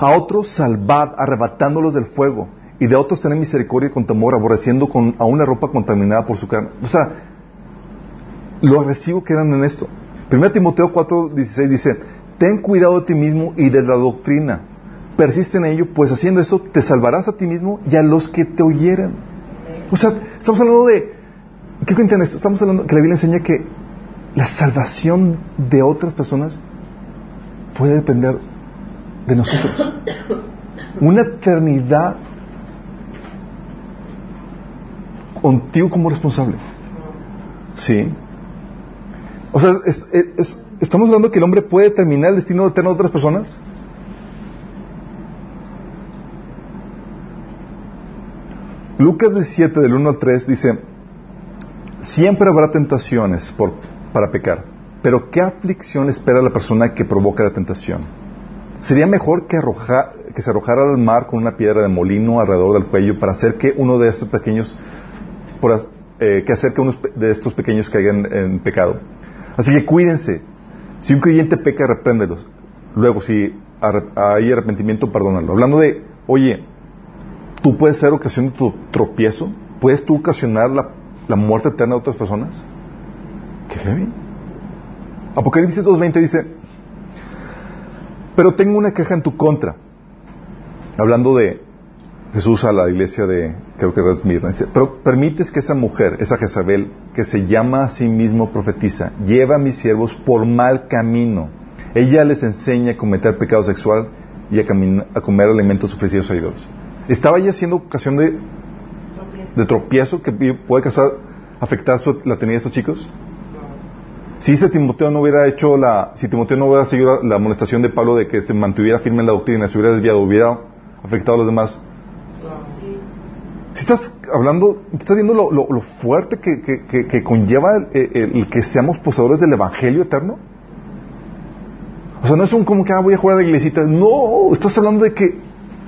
[SPEAKER 1] A otros salvad, arrebatándolos del fuego. Y de otros tened misericordia con temor, aborreciendo con, a una ropa contaminada por su carne. O sea, lo agresivo que eran en esto. 1 Timoteo 4, 16 dice, ten cuidado de ti mismo y de la doctrina. Persiste en ello, pues haciendo esto te salvarás a ti mismo y a los que te oyeren. O sea, estamos hablando de... ¿Qué cuentan esto? Estamos hablando que la Biblia enseña que la salvación de otras personas puede depender de nosotros. Una eternidad contigo como responsable. Sí. O sea, es- es- es- estamos hablando que el hombre puede determinar el destino eterno de otras personas. Lucas 17, del 1 al 3, dice, siempre habrá tentaciones por- para pecar, pero ¿qué aflicción espera la persona que provoca la tentación? Sería mejor que, arroja- que se arrojara al mar con una piedra de molino alrededor del cuello para hacer que uno de estos pequeños, por eh, que hacer que uno de estos pequeños caigan en pecado. Así que cuídense. Si un creyente peca, repréndelos. Luego, si hay arrepentimiento, perdónalo. Hablando de, oye, tú puedes ser ocasión de tu tropiezo, puedes tú ocasionar la, la muerte eterna de otras personas. Qué heavy. Apocalipsis 2.20 dice, pero tengo una queja en tu contra. Hablando de Jesús a la iglesia de, creo que era Esmirna, dice, pero permites que esa mujer, esa Jezabel, que se llama a sí mismo profetiza, lleva a mis siervos por mal camino. Ella les enseña a cometer pecado sexual y a, comer alimentos ofrecidos a ídolos. Estaba ella siendo ocasión de, tropiezo que puede causar, afectar su- la tenida de estos chicos. Si ese Timoteo no hubiera hecho la, si Timoteo no hubiera seguido la, la amonestación de Pablo de que se mantuviera firme en la doctrina, se hubiera desviado, hubiera afectado a los demás, Si estás hablando, estás viendo lo, fuerte que, que- que- conlleva el, que seamos poseedores del Evangelio eterno. O sea, no es un como que ah, voy a jugar a la iglesita. No, estás hablando de que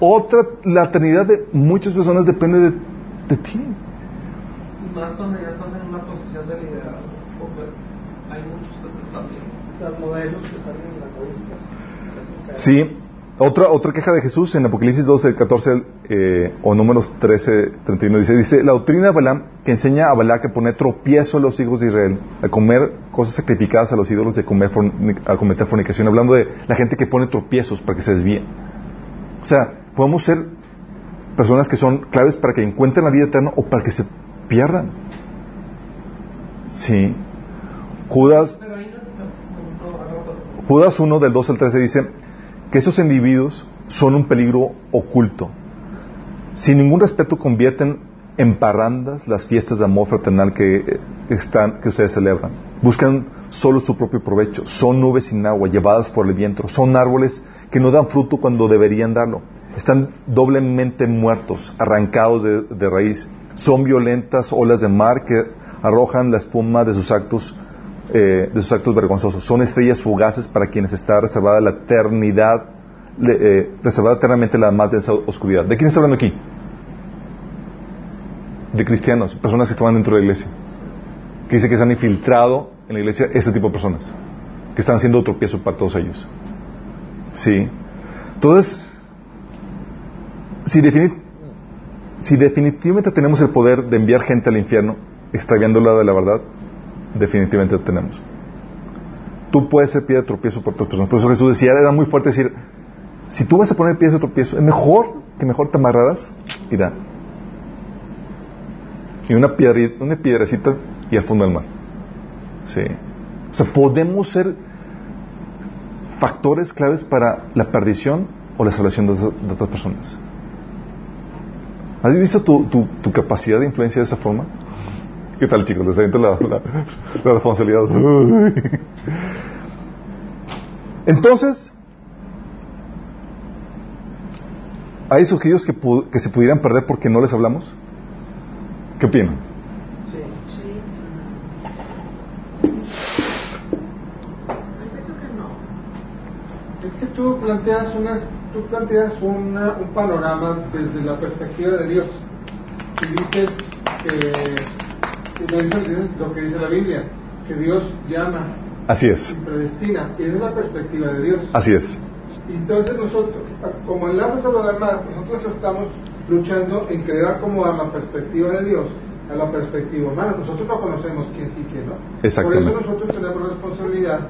[SPEAKER 1] otra, la eternidad de muchas personas depende de, de ti.
[SPEAKER 7] Y más cuando ya estás en una posición de liderazgo, porque hay muchos que te están viendo.
[SPEAKER 8] Los modelos que salen en las revistas. que.
[SPEAKER 1] Sí. Otra, otra queja de Jesús en Apocalipsis 12, 14 eh, o números 13, 31 dice, dice, la doctrina de Balaam que enseña a Balac a poner tropiezo a los hijos de Israel, a comer cosas sacrificadas a los ídolos, de comer forni- a cometer fornicación, hablando de la gente que pone tropiezos para que se desvíen. O sea, podemos ser personas que son claves para que encuentren la vida eterna o para que se pierdan. Sí. Judas
[SPEAKER 7] Pero ahí no se me preguntó, algo-
[SPEAKER 1] Judas 1 del 2 al 13 dice que esos individuos son un peligro oculto. Sin ningún respeto convierten en parrandas las fiestas de amor fraternal que, eh, están, que ustedes celebran. Buscan solo su propio provecho. Son nubes sin agua llevadas por el viento. Son árboles que no dan fruto cuando deberían darlo. Están doblemente muertos, arrancados de raíz. Son violentas olas de mar que arrojan la espuma de sus actos eh, de sus actos vergonzosos. Son estrellas fugaces para quienes está reservada la eternidad, eh, reservada eternamente la más densa oscuridad. ¿De quién está hablando aquí? De cristianos, personas que estaban dentro de la iglesia. Que dice que se han infiltrado en la iglesia este tipo de personas. Que están haciendo tropiezo para todos ellos. Sí. Entonces, si, defini- si definitivamente tenemos el poder de enviar gente al infierno, extraviándola de la verdad, definitivamente tenemos. Tú puedes ser pie de tropiezo por otras personas. Por eso Jesús decía, era muy fuerte decir, si tú vas a poner pie de tropiezo, es mejor que mejor te amarraras, mira, y una, piedri- una piedrecita y al fondo del mar. Sí. O sea, podemos ser factores claves para la perdición o la salvación de, otras personas. ¿Has visto tu, tu capacidad de influencia de esa forma? ¿Qué tal, chicos? Les aviento la, responsabilidad. Entonces, ¿hay sujetos que, se pudieran perder porque no les hablamos? ¿Qué opinan?
[SPEAKER 6] Es que tú planteas, una, tú planteas un panorama desde la perspectiva de Dios. Y dices que, lo que dice la Biblia, que Dios llama
[SPEAKER 1] Así es,
[SPEAKER 6] y predestina. Y esa es la perspectiva de Dios.
[SPEAKER 1] así es.
[SPEAKER 6] Y entonces nosotros, como enlazas a lo demás, nosotros estamos luchando en querer acomodar la perspectiva de Dios a la perspectiva humana. Nosotros no conocemos quién sí y quién no.
[SPEAKER 1] Exactamente.
[SPEAKER 6] Por eso nosotros tenemos responsabilidad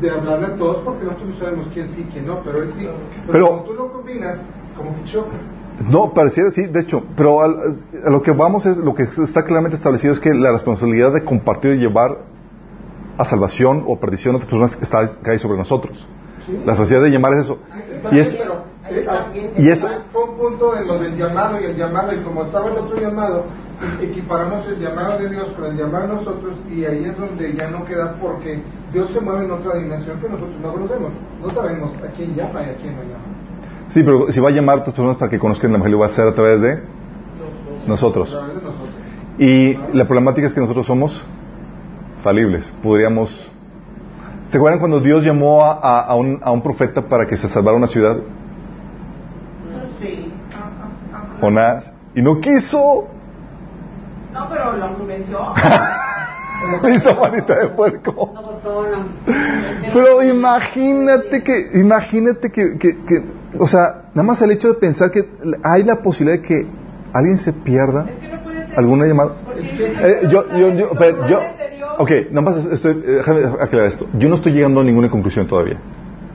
[SPEAKER 6] de hablarle a todos porque nosotros no sabemos quién sí y quién no, pero él sí. Pero,
[SPEAKER 1] Pero-
[SPEAKER 6] cuando tú lo combinas, como que choca.
[SPEAKER 1] No, pareciera sí, de hecho, pero al- a lo que vamos es, lo que está claramente establecido es que la responsabilidad de compartir y llevar a salvación o perdición a otras personas está, cae sobre nosotros.
[SPEAKER 6] ¿sí?
[SPEAKER 1] La responsabilidad de llamar es eso. Y es,
[SPEAKER 6] eh, ah,
[SPEAKER 1] y es,
[SPEAKER 6] Fue un punto en lo del llamado y el llamado, y como estaba el otro llamado, equiparamos el llamado de Dios con el llamado de nosotros, y ahí es donde ya no queda porque Dios se mueve en otra dimensión que nosotros no conocemos. No sabemos a quién llama y a quién no llama.
[SPEAKER 1] Sí, pero si va a llamar a otras personas para que conozcan el Evangelio, va a ser a través de nosotros. Y la problemática es que nosotros somos falibles. Podríamos. ¿Se acuerdan cuando Dios llamó a, a- a un, a un profeta para que se salvara una ciudad?
[SPEAKER 5] Sí.
[SPEAKER 1] Jonás. Y no quiso.
[SPEAKER 2] No, pero lo convenció.
[SPEAKER 1] Hizo manita de puerco.
[SPEAKER 9] No, pues no.
[SPEAKER 1] Pero imagínate que, imagínate que, que, que, o sea, nada más el hecho de pensar que hay la posibilidad de que alguien se pierda
[SPEAKER 2] Es que no puede ser.
[SPEAKER 1] alguna llamada. Eh, yo, yo, yo, pero yo, ok, nada más estoy, déjame aclarar esto. Yo no estoy llegando a ninguna conclusión todavía.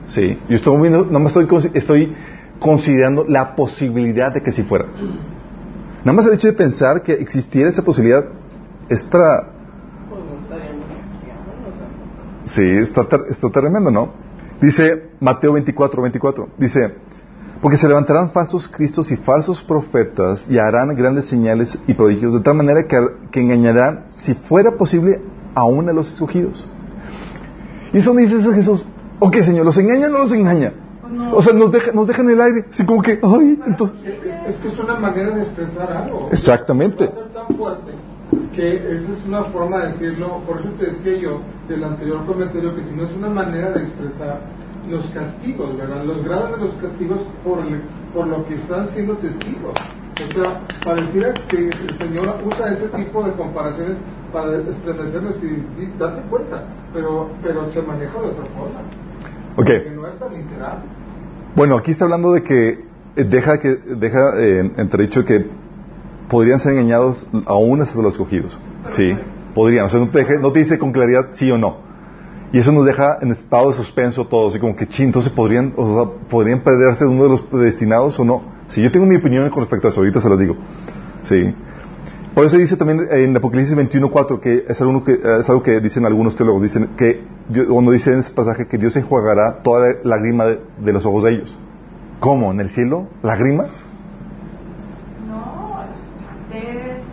[SPEAKER 1] Sí, yo estoy viendo, nada más estoy, estoy considerando la posibilidad de que si fuera. Nada más el hecho de pensar que existiera esa posibilidad es para, Sí, está, está tremendo, ¿no? Dice Mateo 24, 24. Dice, porque se levantarán falsos cristos y falsos profetas y harán grandes señales y prodigios de tal manera que, que engañarán, si fuera posible, aún a los escogidos. Y eso dice eso Jesús, ok Señor, ¿los engaña o no los engaña?
[SPEAKER 2] No.
[SPEAKER 1] O sea, nos deja, nos deja en el aire, así como que, ay, entonces...
[SPEAKER 6] Es, es que es una manera de expresar algo.
[SPEAKER 1] Exactamente.
[SPEAKER 6] Va a ser tan fuerte que esa es una forma de decirlo. Por eso te decía yo del anterior comentario que si no es una manera de expresar los castigos, ¿verdad? Los grados de los castigos por, el- por lo que están siendo testigos. O sea, pareciera que el Señor usa ese tipo de comparaciones para estremecernos y, y date cuenta, pero, pero se maneja de otra forma.
[SPEAKER 1] Ok.
[SPEAKER 6] Que no es tan literal.
[SPEAKER 1] Bueno, aquí está hablando de que eh, deja que deja eh, entredicho que podrían ser engañados aún hasta los escogidos. Sí, podrían. O sea, no te, no te dice con claridad sí o no. Y eso nos deja en estado de suspenso todo, así como que, sí, entonces podrían, o sea, podrían perderse uno de los predestinados o no. Sí, yo tengo mi opinión con respecto a eso, ahorita se las digo. Sí. Por eso dice también en Apocalipsis 21.4, que es algo que, es algo que dicen algunos teólogos, dicen que, cuando dice en ese pasaje que Dios enjuagará toda la lágrima de, de los ojos de ellos. ¿Cómo? ¿En el cielo? ¿Lágrimas?
[SPEAKER 2] No, es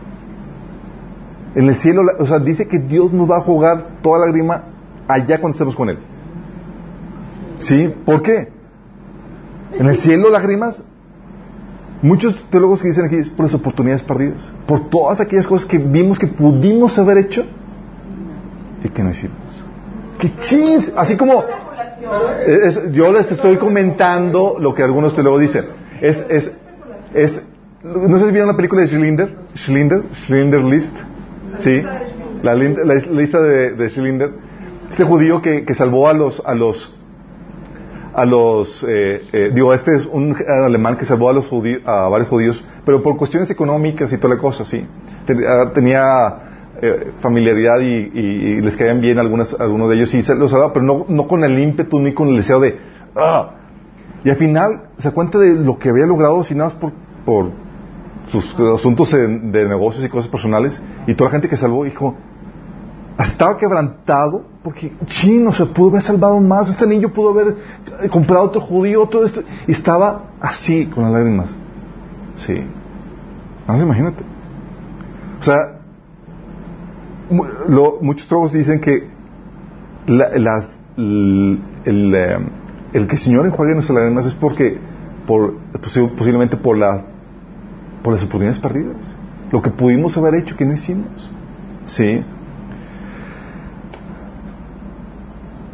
[SPEAKER 1] En el cielo, o sea, dice que Dios nos va a jugar toda lágrima allá cuando estemos con Él. ¿Sí? ¿Por qué? En el cielo lágrimas. Muchos teólogos que dicen aquí es por las oportunidades perdidas, por todas aquellas cosas que vimos que pudimos haber hecho y que no hicimos. ¡Qué chins! Así como eh, yo les estoy comentando lo que algunos teólogos dicen. Es, es, es, no sé si vieron la película de Schlinder, Schlinder, Schlinder List, sí, la lista de, de Schlinder, este judío que, que salvó a los, a los, a los, eh, eh, digo, este es un alemán que salvó a los judíos, a varios judíos, pero por cuestiones económicas y toda la cosa, sí. Ah, Tenía eh, familiaridad y, y- y les caían bien algunas, algunos de ellos y se los salvaba, pero no, no con el ímpetu ni con el deseo de, "Ah". Y al final se cuenta de lo que había logrado sin nada más por, por sus asuntos de negocios y cosas personales y toda la gente que salvó dijo, estaba quebrantado porque chino se pudo haber salvado más. Este niño pudo haber eh, comprado otro judío todo esto y estaba así con las lágrimas. Sí. Más imagínate. O sea lo- muchos teólogos dicen que la- las, el, eh, el que el Señor enjuague nuestras lágrimas es porque por, posi- posiblemente por la por las oportunidades perdidas. Lo que pudimos haber hecho que no hicimos. Sí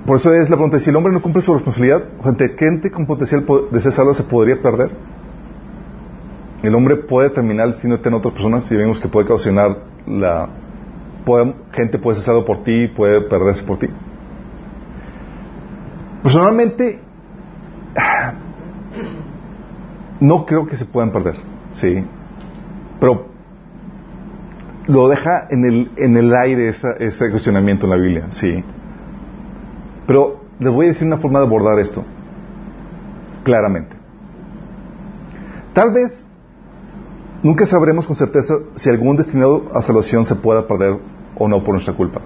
[SPEAKER 1] Por eso es la pregunta, si el hombre no cumple su responsabilidad, gente, gente con potencial po- de ser salva se podría perder. El hombre puede terminar el destino en otras personas si vemos que puede causar la... gente puede ser salva por ti, puede perderse por ti. Personalmente, no creo que se puedan perder, sí. Pero lo deja en el, en el aire esa- ese cuestionamiento en la Biblia, sí. Pero les voy a decir una forma de abordar esto claramente. Tal vez nunca sabremos con certeza si algún destinado a salvación se pueda perder o no por nuestra culpa.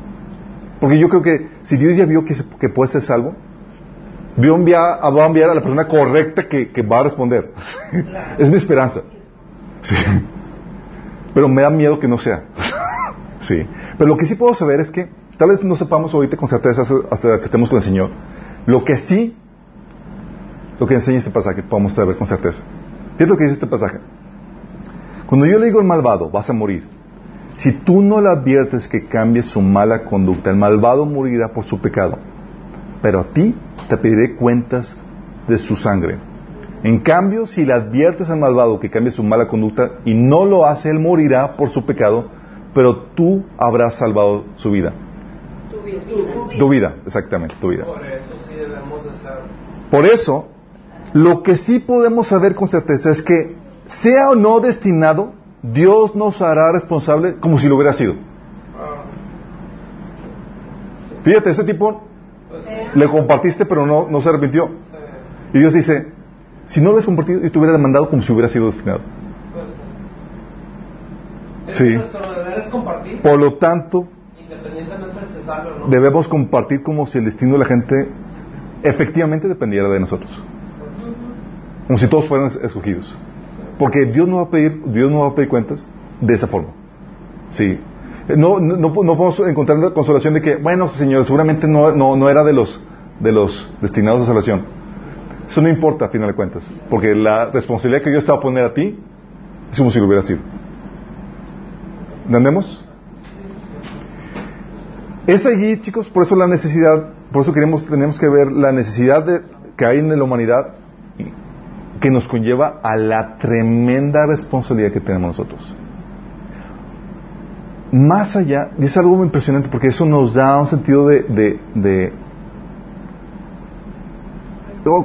[SPEAKER 1] Porque yo creo que si Dios ya vio que, se- puede ser salvo, vio enviar, va a enviar a la persona correcta que, que va a responder. es mi esperanza. Sí. Pero me da miedo que no sea. sí. Pero lo que sí puedo saber es que, tal vez no sepamos ahorita con certeza hasta- que estemos con el Señor, lo que sí, lo que enseña este pasaje, podemos saber con certeza. Fíjate lo que dice este pasaje. Cuando yo le digo al malvado, vas a morir. Si tú no le adviertes que cambie su mala conducta, el malvado morirá por su pecado. Pero a ti te pediré cuentas de su sangre. En cambio, si le adviertes al malvado que cambie su mala conducta y no lo hace, él morirá por su pecado, pero tú habrás salvado su vida.
[SPEAKER 3] Tu vida.
[SPEAKER 1] Tu vida, exactamente, tu vida.
[SPEAKER 7] Por eso sí debemos de estar.
[SPEAKER 1] Por eso, lo que sí podemos saber con certeza es que, sea o no destinado, Dios nos hará responsable como si lo hubiera sido.
[SPEAKER 7] ah,
[SPEAKER 1] Fíjate, ese tipo
[SPEAKER 7] pues,
[SPEAKER 1] le compartiste, pero no, no se arrepintió. Y Dios dice, si no lo hubieras compartido, yo te hubiera demandado como si hubiera sido destinado.
[SPEAKER 7] pues, es
[SPEAKER 1] Sí.
[SPEAKER 7] Nuestro deber es compartir,
[SPEAKER 1] Por lo tanto,
[SPEAKER 7] independientemente de si se salve o no.
[SPEAKER 1] Debemos compartir como si el destino de la gente efectivamente dependiera de nosotros. Como si todos fueran es- escogidos. Porque Dios no va a pedir, Dios no va a pedir cuentas de esa forma. Sí. No, no, no, no podemos encontrar la consolación de que, bueno, Señor, seguramente no, no, no era de los, de los destinados a salvación. Eso no importa a final de cuentas, porque la responsabilidad que Dios te va a poner a ti es como si lo hubiera sido. ¿Entendemos? Es allí, chicos, por eso la necesidad, por eso queremos, tenemos que ver la necesidad de, que hay en la humanidad que nos conlleva a la tremenda responsabilidad que tenemos nosotros. Más allá, y es algo muy impresionante porque eso nos da un sentido de, de, de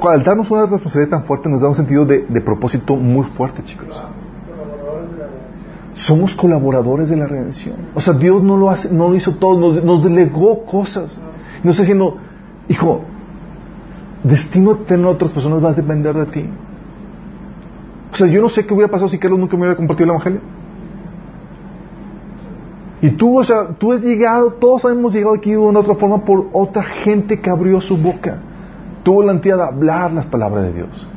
[SPEAKER 1] al darnos una responsabilidad tan fuerte nos da un sentido de, de propósito muy fuerte, chicos.
[SPEAKER 8] Colaboradores de la redención.
[SPEAKER 1] Somos colaboradores de la redención. O sea, Dios no lo hace, no lo hizo todo, nos, delegó cosas. Nos está diciendo, hijo, destino eterno a otras personas va a depender de ti. O sea, yo no sé qué hubiera pasado si Carlos nunca me hubiera compartido el Evangelio. Y tú, o sea, tú has llegado, todos hemos llegado aquí de una otra forma por otra gente que abrió su boca. Tuvo la entidad de hablar las palabras de Dios.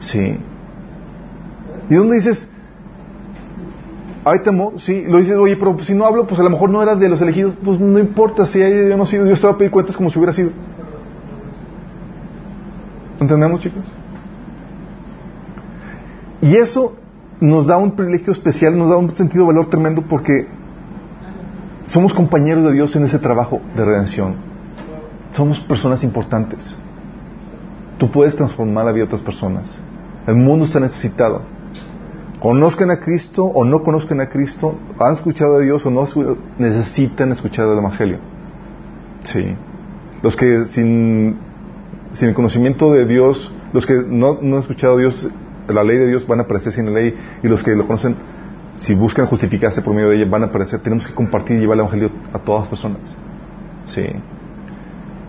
[SPEAKER 1] Sí. ¿Y dónde dices? ¿Hay temor? Sí. Lo dices, oye, pero si no hablo, pues a lo mejor no era de los elegidos. Pues no importa, si he sido, Dios te va a pedir cuentas como si hubiera sido. ¿Entendemos, chicos? Y eso nos da un privilegio especial, nos da un sentido de valor tremendo porque somos compañeros de Dios en ese trabajo de redención. Somos personas importantes. Tú puedes transformar la vida de otras personas. El mundo está necesitado. Conozcan a Cristo o no conozcan a Cristo, han escuchado a Dios o no necesitan escuchar el Evangelio. Sí. Los que sin, sin el conocimiento de Dios, los que no, no han escuchado a Dios, la ley de Dios van a aparecer sin la ley y los que lo conocen, si buscan justificarse por medio de ella, van a aparecer. Tenemos que compartir y llevar el Evangelio a todas las personas. Sí.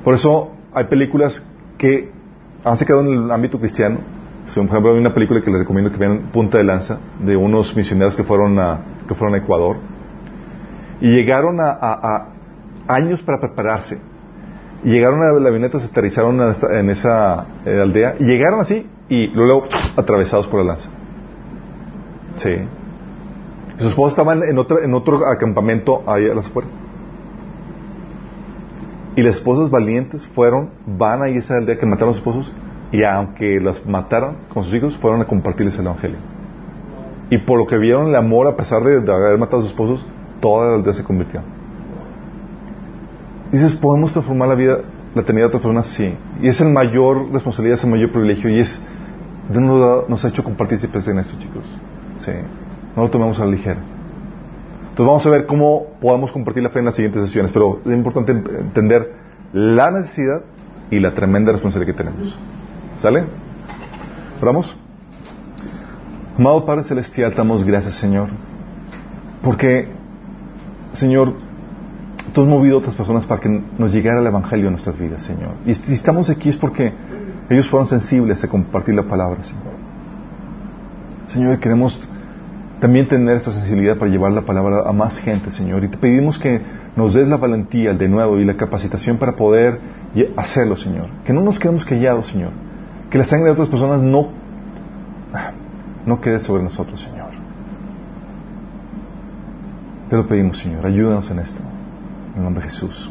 [SPEAKER 1] Por eso hay películas que han se quedado en el ámbito cristiano. Por ejemplo, hay una película que les recomiendo que vean Punta de Lanza, de unos misioneros que fueron a, que fueron a Ecuador. Y llegaron a, años para prepararse. Llegaron a la avioneta, se aterrizaron en esa, eh, aldea. Y llegaron así y luego atravesados por la lanza. Sí. Sus esposa estaban en, otra, en otro acampamento ahí a las afueras. Y las esposas valientes fueron, van a esa aldea que mataron a sus esposos y aunque las mataron con sus hijos, fueron a compartirles el Evangelio. Y por lo que vieron el amor, a pesar de, de haber matado a sus esposos, toda la aldea se convirtió. Dices, ¿podemos transformar la vida, la eternidad de personas? Sí. Y es el mayor responsabilidad, es el mayor privilegio y es, Dios nos, nos ha hecho partícipes en esto, chicos. Sí. No lo tomemos a la ligera. Entonces vamos a ver cómo podemos compartir la fe en las siguientes sesiones, pero es importante entender la necesidad y la tremenda responsabilidad que tenemos. ¿Sale? ¿Oramos? Amado Padre Celestial, damos gracias, Señor, porque, Señor, tú has movido a otras personas para que nos llegara el Evangelio en nuestras vidas, Señor. Y si estamos aquí es porque ellos fueron sensibles a compartir la palabra, Señor. Señor, queremos también tener esta sensibilidad para llevar la palabra a más gente, Señor. Y te pedimos que nos des la valentía, de nuevo, y la capacitación para poder hacerlo, Señor. Que no nos quedemos callados, Señor. Que la sangre de otras personas no, no quede sobre nosotros, Señor. Te lo pedimos, Señor. Ayúdanos en esto. En el nombre de Jesús.